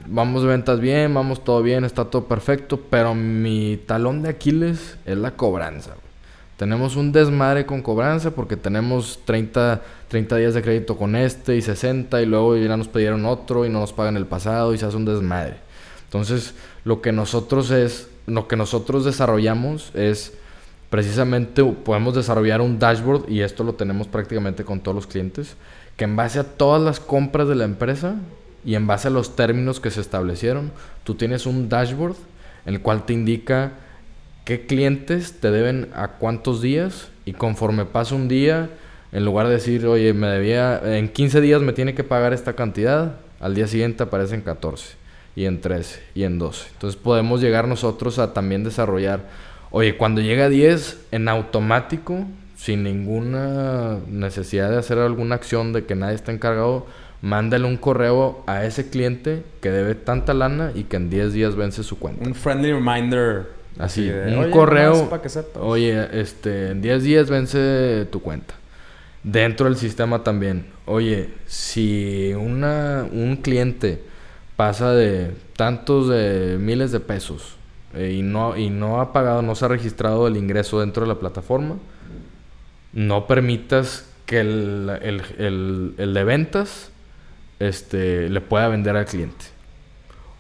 vamos de ventas bien, vamos todo bien, está todo perfecto, pero mi talón de Aquiles es la cobranza. Tenemos un desmadre con cobranza porque tenemos 30, 30 días de crédito con este y 60 y luego ya nos pidieron otro y no nos pagan el pasado y se hace un desmadre. Entonces, lo que nosotros es, lo que nosotros desarrollamos es precisamente podemos desarrollar un dashboard y esto lo tenemos prácticamente con todos los clientes que en base a todas las compras de la empresa y en base a los términos que se establecieron, tú tienes un dashboard en el cual te indica qué clientes te deben a cuántos días y conforme pasa un día, en lugar de decir, oye, me debía, en 15 días me tiene que pagar esta cantidad, al día siguiente aparecen 14 y en 13 y en 12. Entonces podemos llegar nosotros a también desarrollar, oye, cuando llega a 10 en automático, sin ninguna necesidad de hacer alguna acción de que nadie está encargado, mándale un correo a ese cliente que debe tanta lana y que en 10 días vence su cuenta. Un friendly reminder. Así, un correo. Oye, este, en 10 días vence tu cuenta. Dentro del sistema también. Oye, si una, un cliente pasa de tantos de miles de pesos eh, y, no, y no ha pagado, no se ha registrado el ingreso dentro de la plataforma, no permitas que el, el, de ventas este, le pueda vender al cliente.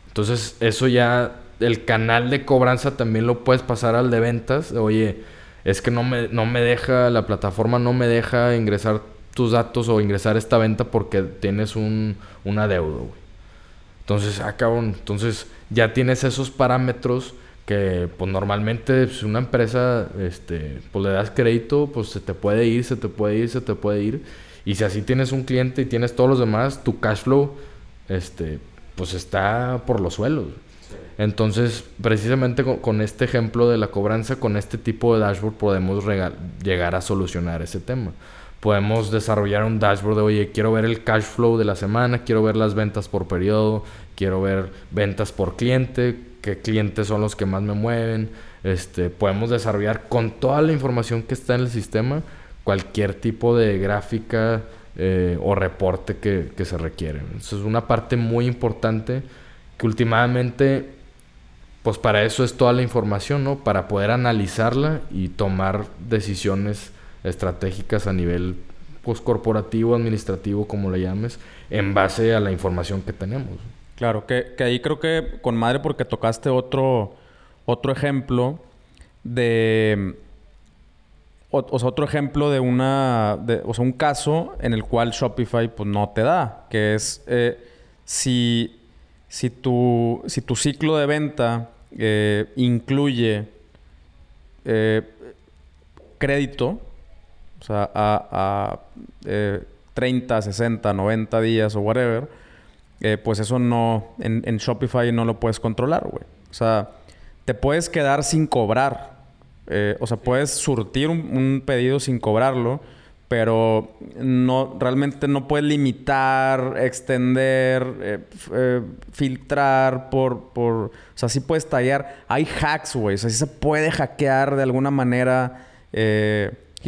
Entonces, eso ya, el canal de cobranza también lo puedes pasar al de ventas. Oye, es que no me, no me deja, la plataforma no me deja ingresar tus datos o ingresar esta venta porque tienes un, un adeudo, Entonces, ah, entonces ya tienes esos parámetros que pues normalmente si una empresa este pues le das crédito pues se te puede ir se te puede ir se te puede ir. Y si así tienes un cliente y tienes todos los demás tu cash flow este pues está por los suelos. Entonces precisamente con, este ejemplo de la cobranza con este tipo de dashboard podemos llegar a solucionar ese tema podemos desarrollar un dashboard de oye quiero ver el cash flow de la semana quiero ver las ventas por periodo quiero ver ventas por cliente qué clientes son los que más me mueven. Este, podemos desarrollar con toda la información que está en el sistema cualquier tipo de gráfica eh, o reporte que, se requiere. Eso es una parte muy importante que últimamente, pues para eso es toda la información, ¿no? Para poder analizarla y tomar decisiones estratégicas a nivel pues, corporativo, administrativo, como le llames, en base a la información que tenemos. Claro, que, ahí creo que con madre porque tocaste otro, otro ejemplo de... O, sea, otro ejemplo de una... o sea, un caso en el cual Shopify pues no te da. Que es eh, si, si, tu, si tu ciclo de venta eh, incluye eh, crédito, o sea, a, a 30, 60, 90 días o whatever eh, pues eso no, en, Shopify no lo puedes controlar, güey. O sea, te puedes quedar sin cobrar. Eh, o sea, puedes surtir un, pedido sin cobrarlo, pero no, realmente no puedes limitar, extender, eh, filtrar por, por... O sea, sí puedes tallar. Hay hacks, güey. O sea, sí se puede hackear de alguna manera.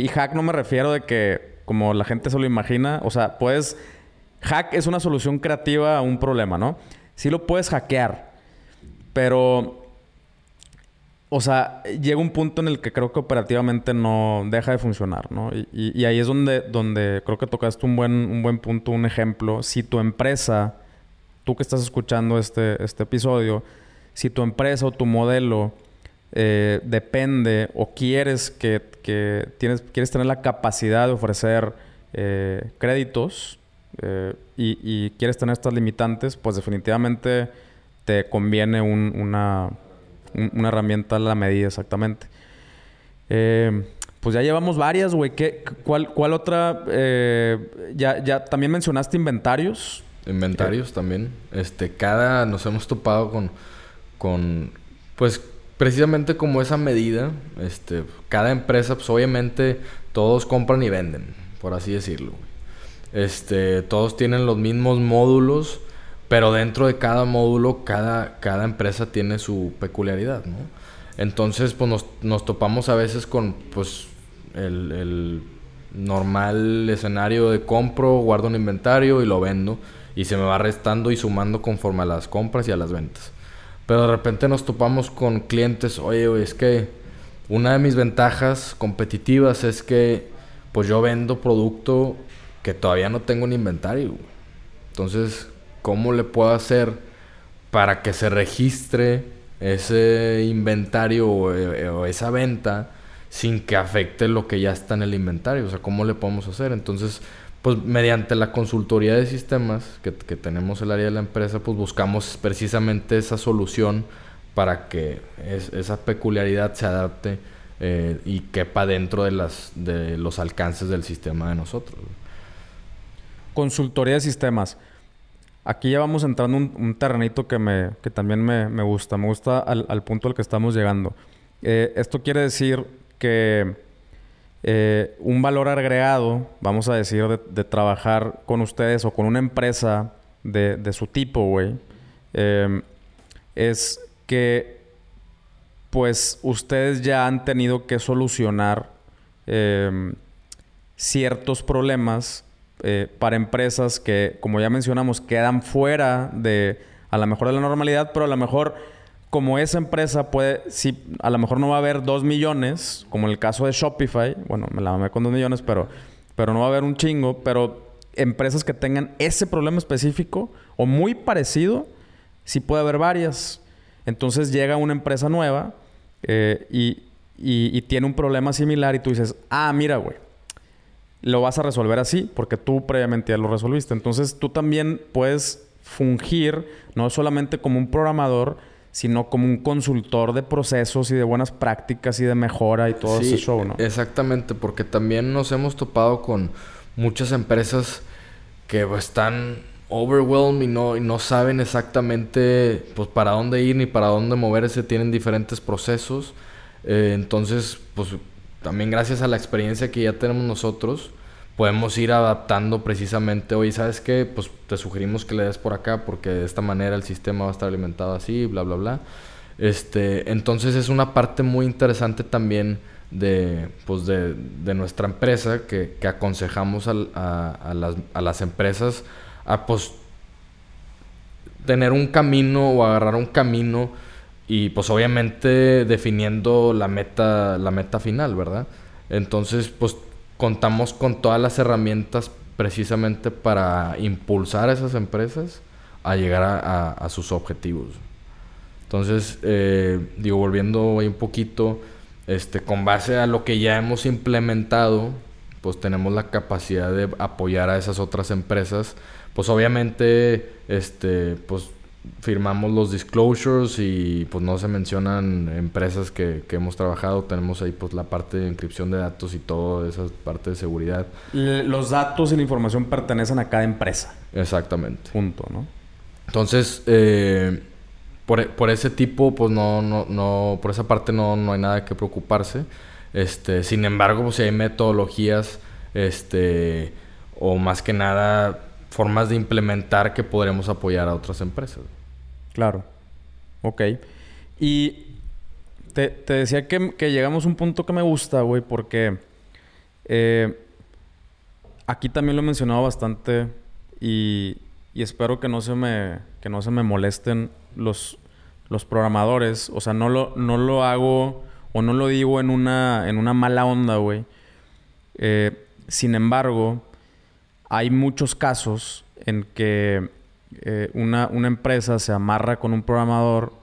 Y hack no me refiero de que, como la gente se lo imagina, o sea, puedes Hack es una solución creativa a un problema, ¿no? Sí lo puedes hackear, pero... O sea, llega un punto en el que creo que operativamente no deja de funcionar, ¿no? Y, ahí es donde, donde creo que tocaste un buen, un buen punto, un ejemplo. Si tu empresa, tú que estás escuchando este, este episodio, si tu empresa o tu modelo eh, depende o quieres que, tienes, quieres tener la capacidad de ofrecer eh, créditos, eh, y, quieres tener estas limitantes, pues definitivamente te conviene una, una herramienta a la medida exactamente. Pues ya llevamos varias, güey. Cuál, ¿Cuál otra? Ya, ya también mencionaste inventarios. Inventarios también. Este, cada nos hemos topado con, con, pues precisamente como esa medida. Este, cada empresa, pues obviamente todos compran y venden, por así decirlo. Este, todos tienen los mismos módulos, pero dentro de cada módulo, cada, cada empresa tiene su peculiaridad, ¿no? Entonces, pues nos, nos topamos a veces con, pues, el, el, normal escenario de compro, guardo un inventario y lo vendo. Y se me va restando y sumando conforme a las compras y a las ventas. Pero de repente nos topamos con clientes, oye, es que una de mis ventajas competitivas es que, pues yo vendo producto que todavía no tengo un inventario. Entonces, ¿cómo le puedo hacer para que se registre ese inventario eh, o, esa venta sin que afecte lo que ya está en el inventario? O sea, ¿cómo le podemos hacer? Entonces, pues mediante la consultoría de sistemas que, tenemos el área de la empresa, pues buscamos precisamente esa solución para que esa peculiaridad se adapte eh, y quepa dentro de, las, de los alcances del sistema de nosotros. Consultoría de sistemas. Aquí ya vamos entrando un, un terrenito que, me, que también me, gusta. Me gusta al, punto al que estamos llegando. Eh, esto quiere decir que eh, un valor agregado, vamos a decir, de, trabajar con ustedes o con una empresa de, su tipo, güey, em, es que pues ustedes ya han tenido que solucionar em, ciertos problemas eh, para empresas que, como ya mencionamos, quedan fuera de, a lo mejor de la normalidad, pero a lo mejor como esa empresa puede, si a lo mejor no va a haber dos millones, como en el caso de Shopify, bueno, me la mamé con dos millones, pero, pero no va a haber un chingo, pero empresas que tengan ese problema específico o muy parecido, sí puede haber varias. Entonces llega una empresa nueva eh, y, y, tiene un problema similar y tú dices, ah, mira, güey, lo vas a resolver así porque tú previamente ya lo resolviste. Entonces tú también puedes fungir no solamente como un programador, sino como un consultor de procesos y de buenas prácticas y de mejora y todo ese show, ¿no? Exactamente, porque también nos hemos topado con muchas empresas que están overwhelmed y no, y no saben exactamente pues para dónde ir ni para dónde moverse, tienen diferentes procesos. Eh, entonces, pues también gracias a la experiencia que ya tenemos nosotros, podemos ir adaptando precisamente, oye, ¿sabes qué? Pues te sugerimos que le des por acá porque de esta manera el sistema va a estar alimentado así, bla, bla, bla. Este, entonces es una parte muy interesante también de, pues de, de nuestra empresa que, que aconsejamos a, a, las, a, las, empresas a pues tener un camino o agarrar un camino y pues obviamente definiendo la meta, la meta final, ¿verdad? Entonces pues contamos con todas las herramientas precisamente para impulsar a esas empresas a llegar a, a, sus objetivos. Entonces, eh, digo, volviendo ahí un poquito, este, con base a lo que ya hemos implementado, pues tenemos la capacidad de apoyar a esas otras empresas. Pues obviamente, este, pues firmamos los disclosures y pues no se mencionan empresas que, que, hemos trabajado. Tenemos ahí pues la parte de inscripción de datos y toda esa parte de seguridad. Los datos y la información pertenecen a cada empresa. Exactamente. Punto, ¿no? Entonces, eh, por, por, ese tipo, pues no, no, no, por esa parte no, no hay nada que preocuparse. Este, sin embargo, pues si hay metodologías, este, o más que nada formas de implementar que podremos apoyar a otras empresas. Claro. Ok. Y te, decía que, llegamos a un punto que me gusta, güey, porque eh, aquí también lo he mencionado bastante y, espero que no se me, que no se me molesten los, los programadores. O sea, no lo, no lo hago o no lo digo en una, en una mala onda, güey. Eh, sin embargo, hay muchos casos en que eh, una, empresa se amarra con un programador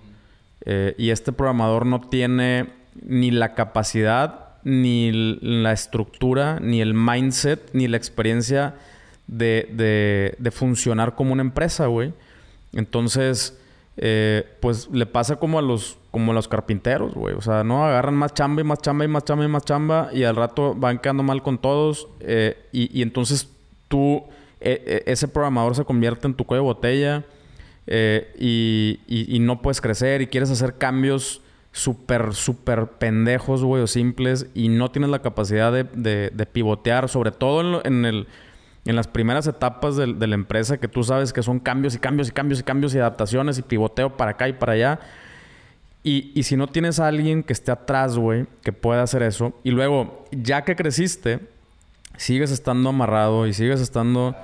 eh, y este programador no tiene ni la capacidad, ni la estructura, ni el mindset, ni la experiencia de, funcionar como una empresa, güey. Entonces, eh, pues le pasa como a los como a los carpinteros, güey. O sea, no agarran más chamba y más chamba y más chamba y más chamba y al rato van quedando mal con todos y, y, entonces tú e, e, ese programador se convierte en tu cuello de botella eh, y, no puedes crecer y quieres hacer cambios súper, súper pendejos, güey, o simples y no tienes la capacidad de, pivotear, sobre todo en, el, en las primeras etapas de, la empresa que tú sabes que son cambios y cambios y cambios y cambios y adaptaciones y pivoteo para acá y para allá. Y, y si no tienes a alguien que esté atrás, güey, que pueda hacer eso, y luego, ya que creciste, sigues estando amarrado y sigues estando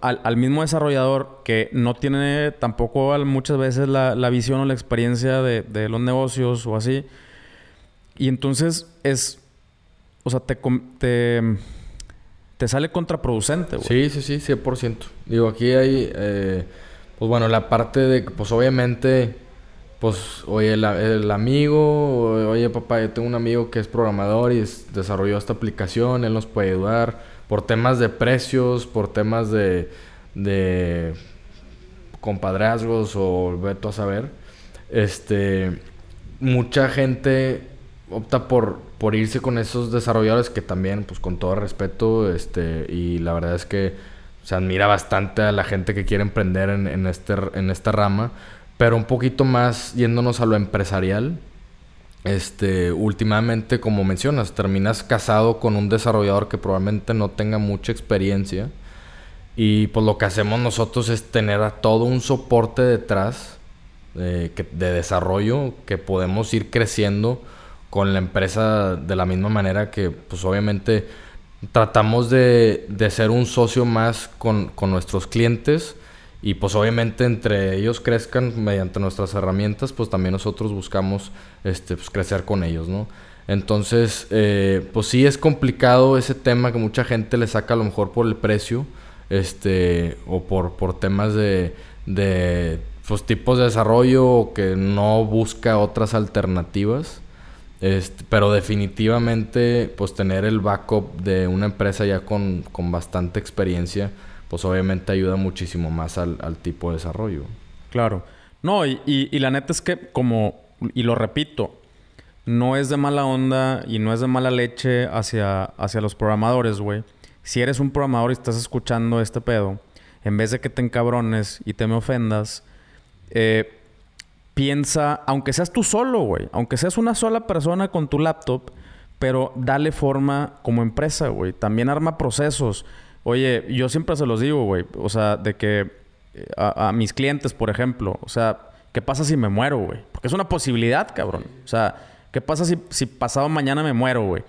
al, mismo desarrollador que no tiene tampoco muchas veces la, visión o la experiencia de, los negocios o así. Y entonces es, o sea, te, te, te sale contraproducente, güey. Sí, sí, sí, 100%. Digo, aquí hay, eh, pues bueno, la parte de, pues obviamente, pues, oye, el, el, amigo, oye, papá, yo tengo un amigo que es programador y desarrolló esta aplicación, él nos puede ayudar por temas de precios, por temas de, compadrazgos o veto a saber, este, mucha gente opta por, por irse con esos desarrolladores que también, pues con todo respeto, este, y la verdad es que se admira bastante a la gente que quiere emprender en, en, este, en esta rama, pero un poquito más yéndonos a lo empresarial, este, últimamente, como mencionas, terminas casado con un desarrollador que probablemente no tenga mucha experiencia. Y pues lo que hacemos nosotros es tener a todo un soporte detrás de desarrollo que podemos ir creciendo con la empresa de la misma manera que pues obviamente tratamos de, de ser un socio más con, con nuestros clientes y pues obviamente entre ellos crezcan mediante nuestras herramientas, pues también nosotros buscamos este, pues, crecer con ellos, ¿no? Entonces, eh, pues sí es complicado ese tema que mucha gente le saca a lo mejor por el precio, este, o por, por temas de, de pues, tipos de desarrollo o que no busca otras alternativas. Este, pero definitivamente, pues tener el backup de una empresa ya con, con bastante experiencia, pues obviamente ayuda muchísimo más al, tipo de desarrollo. Claro. No, y, y, y, la neta es que como, y lo repito, no es de mala onda y no es de mala leche hacia, hacia los programadores, güey. Si eres un programador y estás escuchando este pedo, en vez de que te encabrones y te me ofendas, eh, piensa, aunque seas tú solo, güey, aunque seas una sola persona con tu laptop, pero dale forma como empresa, güey. También arma procesos. Oye, yo siempre se los digo, güey, o sea, de que eh, a, mis clientes, por ejemplo, o sea, ¿qué pasa si me muero, güey? Porque es una posibilidad, cabrón. O sea, ¿qué pasa si, si pasado mañana me muero, güey?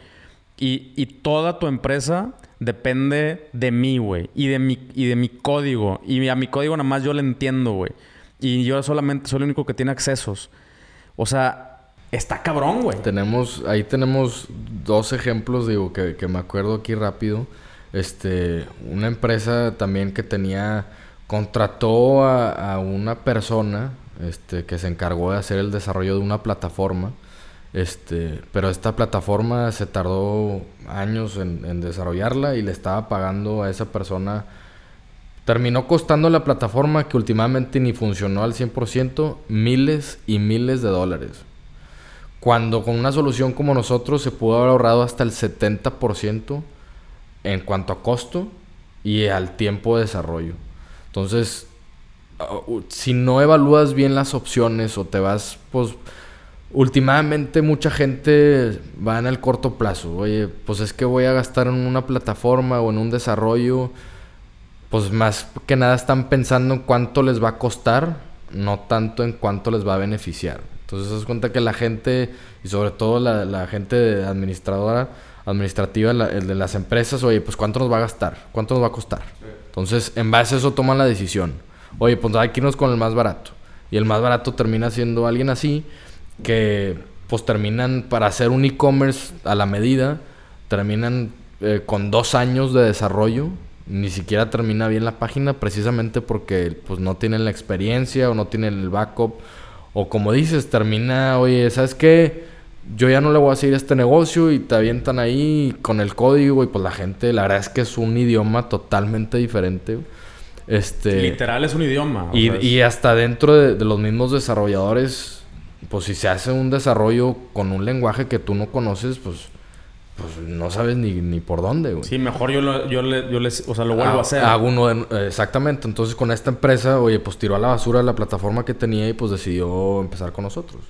Y, y, toda tu empresa depende de mí, güey. Y, de mi, y de mi código. Y a mi código nada más yo le entiendo, güey. Y yo solamente soy el único que tiene accesos. O sea, está cabrón, güey. Tenemos, ahí tenemos dos ejemplos, digo, que, que, me acuerdo aquí rápido. Este, una empresa también que tenía, contrató a, una persona este, que se encargó de hacer el desarrollo de una plataforma. Este, pero esta plataforma se tardó años en, en desarrollarla y le estaba pagando a esa persona Terminó costando la plataforma que últimamente ni funcionó al 100% miles y miles de dólares. Cuando con una solución como nosotros se pudo haber ahorrado hasta el 70% en cuanto a costo y al tiempo de desarrollo. Entonces, uh, si no evalúas bien las opciones o te vas, pues, últimamente mucha gente va en el corto plazo. Oye, pues es que voy a gastar en una plataforma o en un desarrollo pues más que nada están pensando en cuánto les va a costar, no tanto en cuánto les va a beneficiar. Entonces, das cuenta que la gente, y sobre todo la gente administradora, administrativa la, el de las empresas, oye, pues cuánto nos va a gastar, cuánto nos va a costar. Entonces, en base a eso toman la decisión. Oye, pues hay que irnos con el más barato. Y el más barato termina siendo alguien así, que pues terminan para hacer un e-commerce a la medida, terminan eh, con dos años de desarrollo ni siquiera termina bien la página precisamente porque pues no tienen la experiencia o no tienen el backup o como dices termina oye sabes qué yo ya no le voy a seguir este negocio y te avientan ahí con el código y pues la gente la verdad es que es un idioma totalmente diferente este literal es un idioma y, y hasta dentro de, de los mismos desarrolladores pues si se hace un desarrollo con un lenguaje que tú no conoces pues pues no sabes ni, ni por dónde, güey. Sí, mejor yo, lo, yo, le, yo les, o sea, lo vuelvo a, a hacer. Hago uno de, exactamente. Entonces con esta empresa, oye, pues tiró a la basura la plataforma que tenía y pues decidió empezar con nosotros.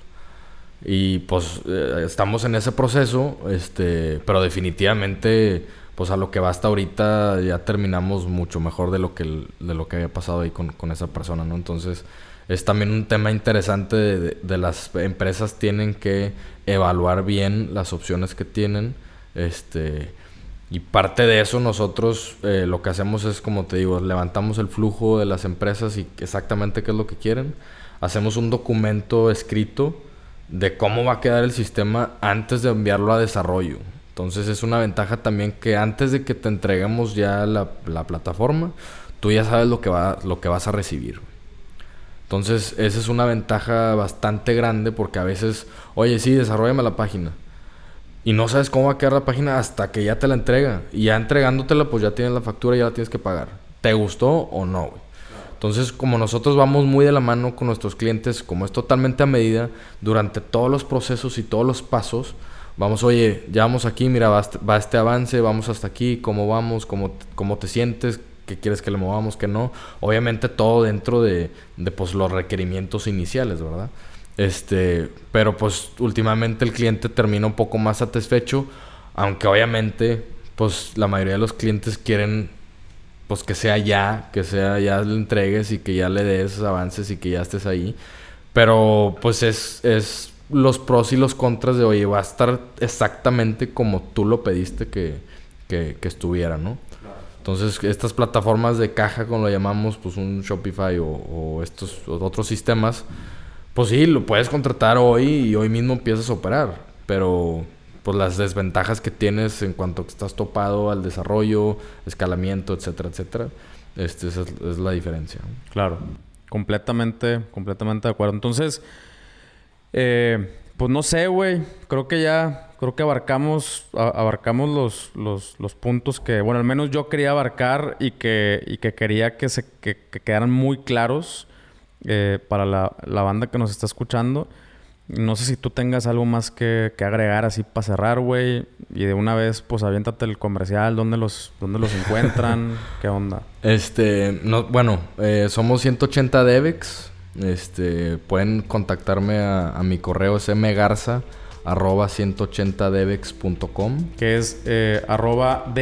Y pues eh, estamos en ese proceso, este, pero definitivamente, pues a lo que va hasta ahorita ya terminamos mucho mejor de lo que, de lo que había pasado ahí con, con esa persona, ¿no? Entonces es también un tema interesante de, las empresas tienen que evaluar bien las opciones que tienen este, y parte de eso nosotros eh, lo que hacemos es, como te digo, levantamos el flujo de las empresas y exactamente qué es lo que quieren. Hacemos un documento escrito de cómo va a quedar el sistema antes de enviarlo a desarrollo. Entonces es una ventaja también que antes de que te entreguemos ya la, la plataforma, tú ya sabes lo que, va, lo que vas a recibir. Entonces esa es una ventaja bastante grande porque a veces, oye, sí, desarrollame la página y no sabes cómo va a quedar la página hasta que ya te la entrega. Y ya entregándotela, pues ya tienes la factura y ya la tienes que pagar. ¿Te gustó o no? Entonces, como nosotros vamos muy de la mano con nuestros clientes, como es totalmente a medida, durante todos los procesos y todos los pasos, vamos, oye, ya vamos aquí, mira, va va este avance, vamos hasta aquí, cómo vamos, cómo, cómo te sientes, qué quieres que le movamos, qué no. Obviamente todo dentro de, de pues, los requerimientos iniciales, ¿verdad? Este, pero pues últimamente el cliente termina un poco más satisfecho, aunque obviamente pues la mayoría de los clientes quieren pues que sea ya, que sea ya le entregues y que ya le des avances y que ya estés ahí. Pero pues es, es los pros y los contras de, oye, va a estar exactamente como tú lo pediste que, que, que estuviera, ¿no? Entonces, estas plataformas de caja, como lo llamamos, pues un Shopify o, estos otros sistemas, pues sí, lo puedes contratar hoy y hoy mismo empiezas a operar. Pero, pues las desventajas que tienes en cuanto que estás topado al desarrollo, escalamiento, etcétera, etcétera, este, esa es, la diferencia. Claro, completamente, completamente de acuerdo. Entonces, eh, pues no sé, güey. Creo que ya, creo que abarcamos, abarcamos los, los, los, puntos que, bueno, al menos yo quería abarcar y que, y que quería que se que, quedaran muy claros eh, para la, la, banda que nos está escuchando. No sé si tú tengas algo más que, que agregar así para cerrar, güey. Y de una vez, pues aviéntate el comercial, dónde los, dónde los encuentran, qué onda. Este, no, bueno, eh, somos 180 Devex. Este, pueden contactarme a, mi correo mgarza arroba 180devex.com que es eh, arroba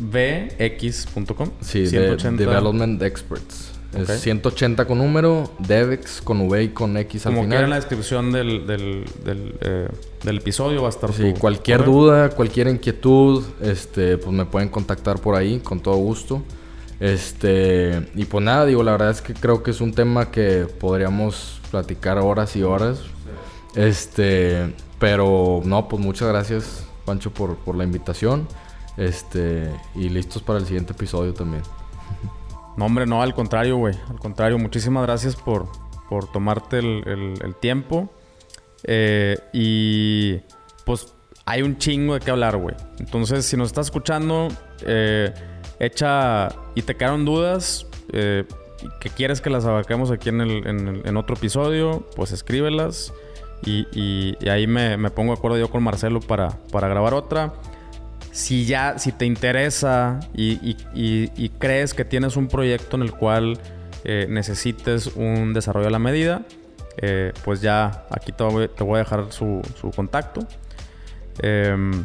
devx.com sí, 180. Development Experts es 180 con número, Devex con V y con X al final. Como en la descripción del, del, del, eh, del, episodio va a estar Sí, cualquier duda, cualquier inquietud, este, pues me pueden contactar por ahí con todo gusto. Este, y pues nada, digo, la verdad es que creo que es un tema que podríamos platicar horas y horas. Este, pero no, pues muchas gracias, Pancho, por, por la invitación. Este, y listos para el siguiente episodio también. No, hombre, no, al contrario, güey. Al contrario, muchísimas gracias por, por tomarte el, el, tiempo. Eh, y pues hay un chingo de qué hablar, güey. Entonces, si nos estás escuchando, eh, Echa y te quedaron dudas eh, que quieres que las abarquemos aquí en, el, en, otro episodio, pues escríbelas y, y, ahí me, me, pongo de acuerdo yo con Marcelo para, para grabar otra. Si ya, si te interesa y, y crees que tienes un proyecto en el cual eh, necesites un desarrollo a la medida, eh, pues ya aquí te voy, a dejar su, contacto. Em,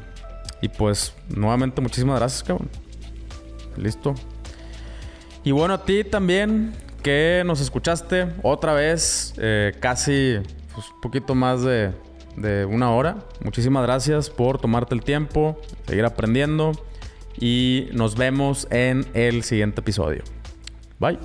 y pues nuevamente muchísimas gracias, cabrón. Listo. Y bueno, a ti también que nos escuchaste otra vez, eh, casi pues, un poquito más de, de una hora. Muchísimas gracias por tomarte el tiempo, seguir aprendiendo y nos vemos en el siguiente episodio. Bye.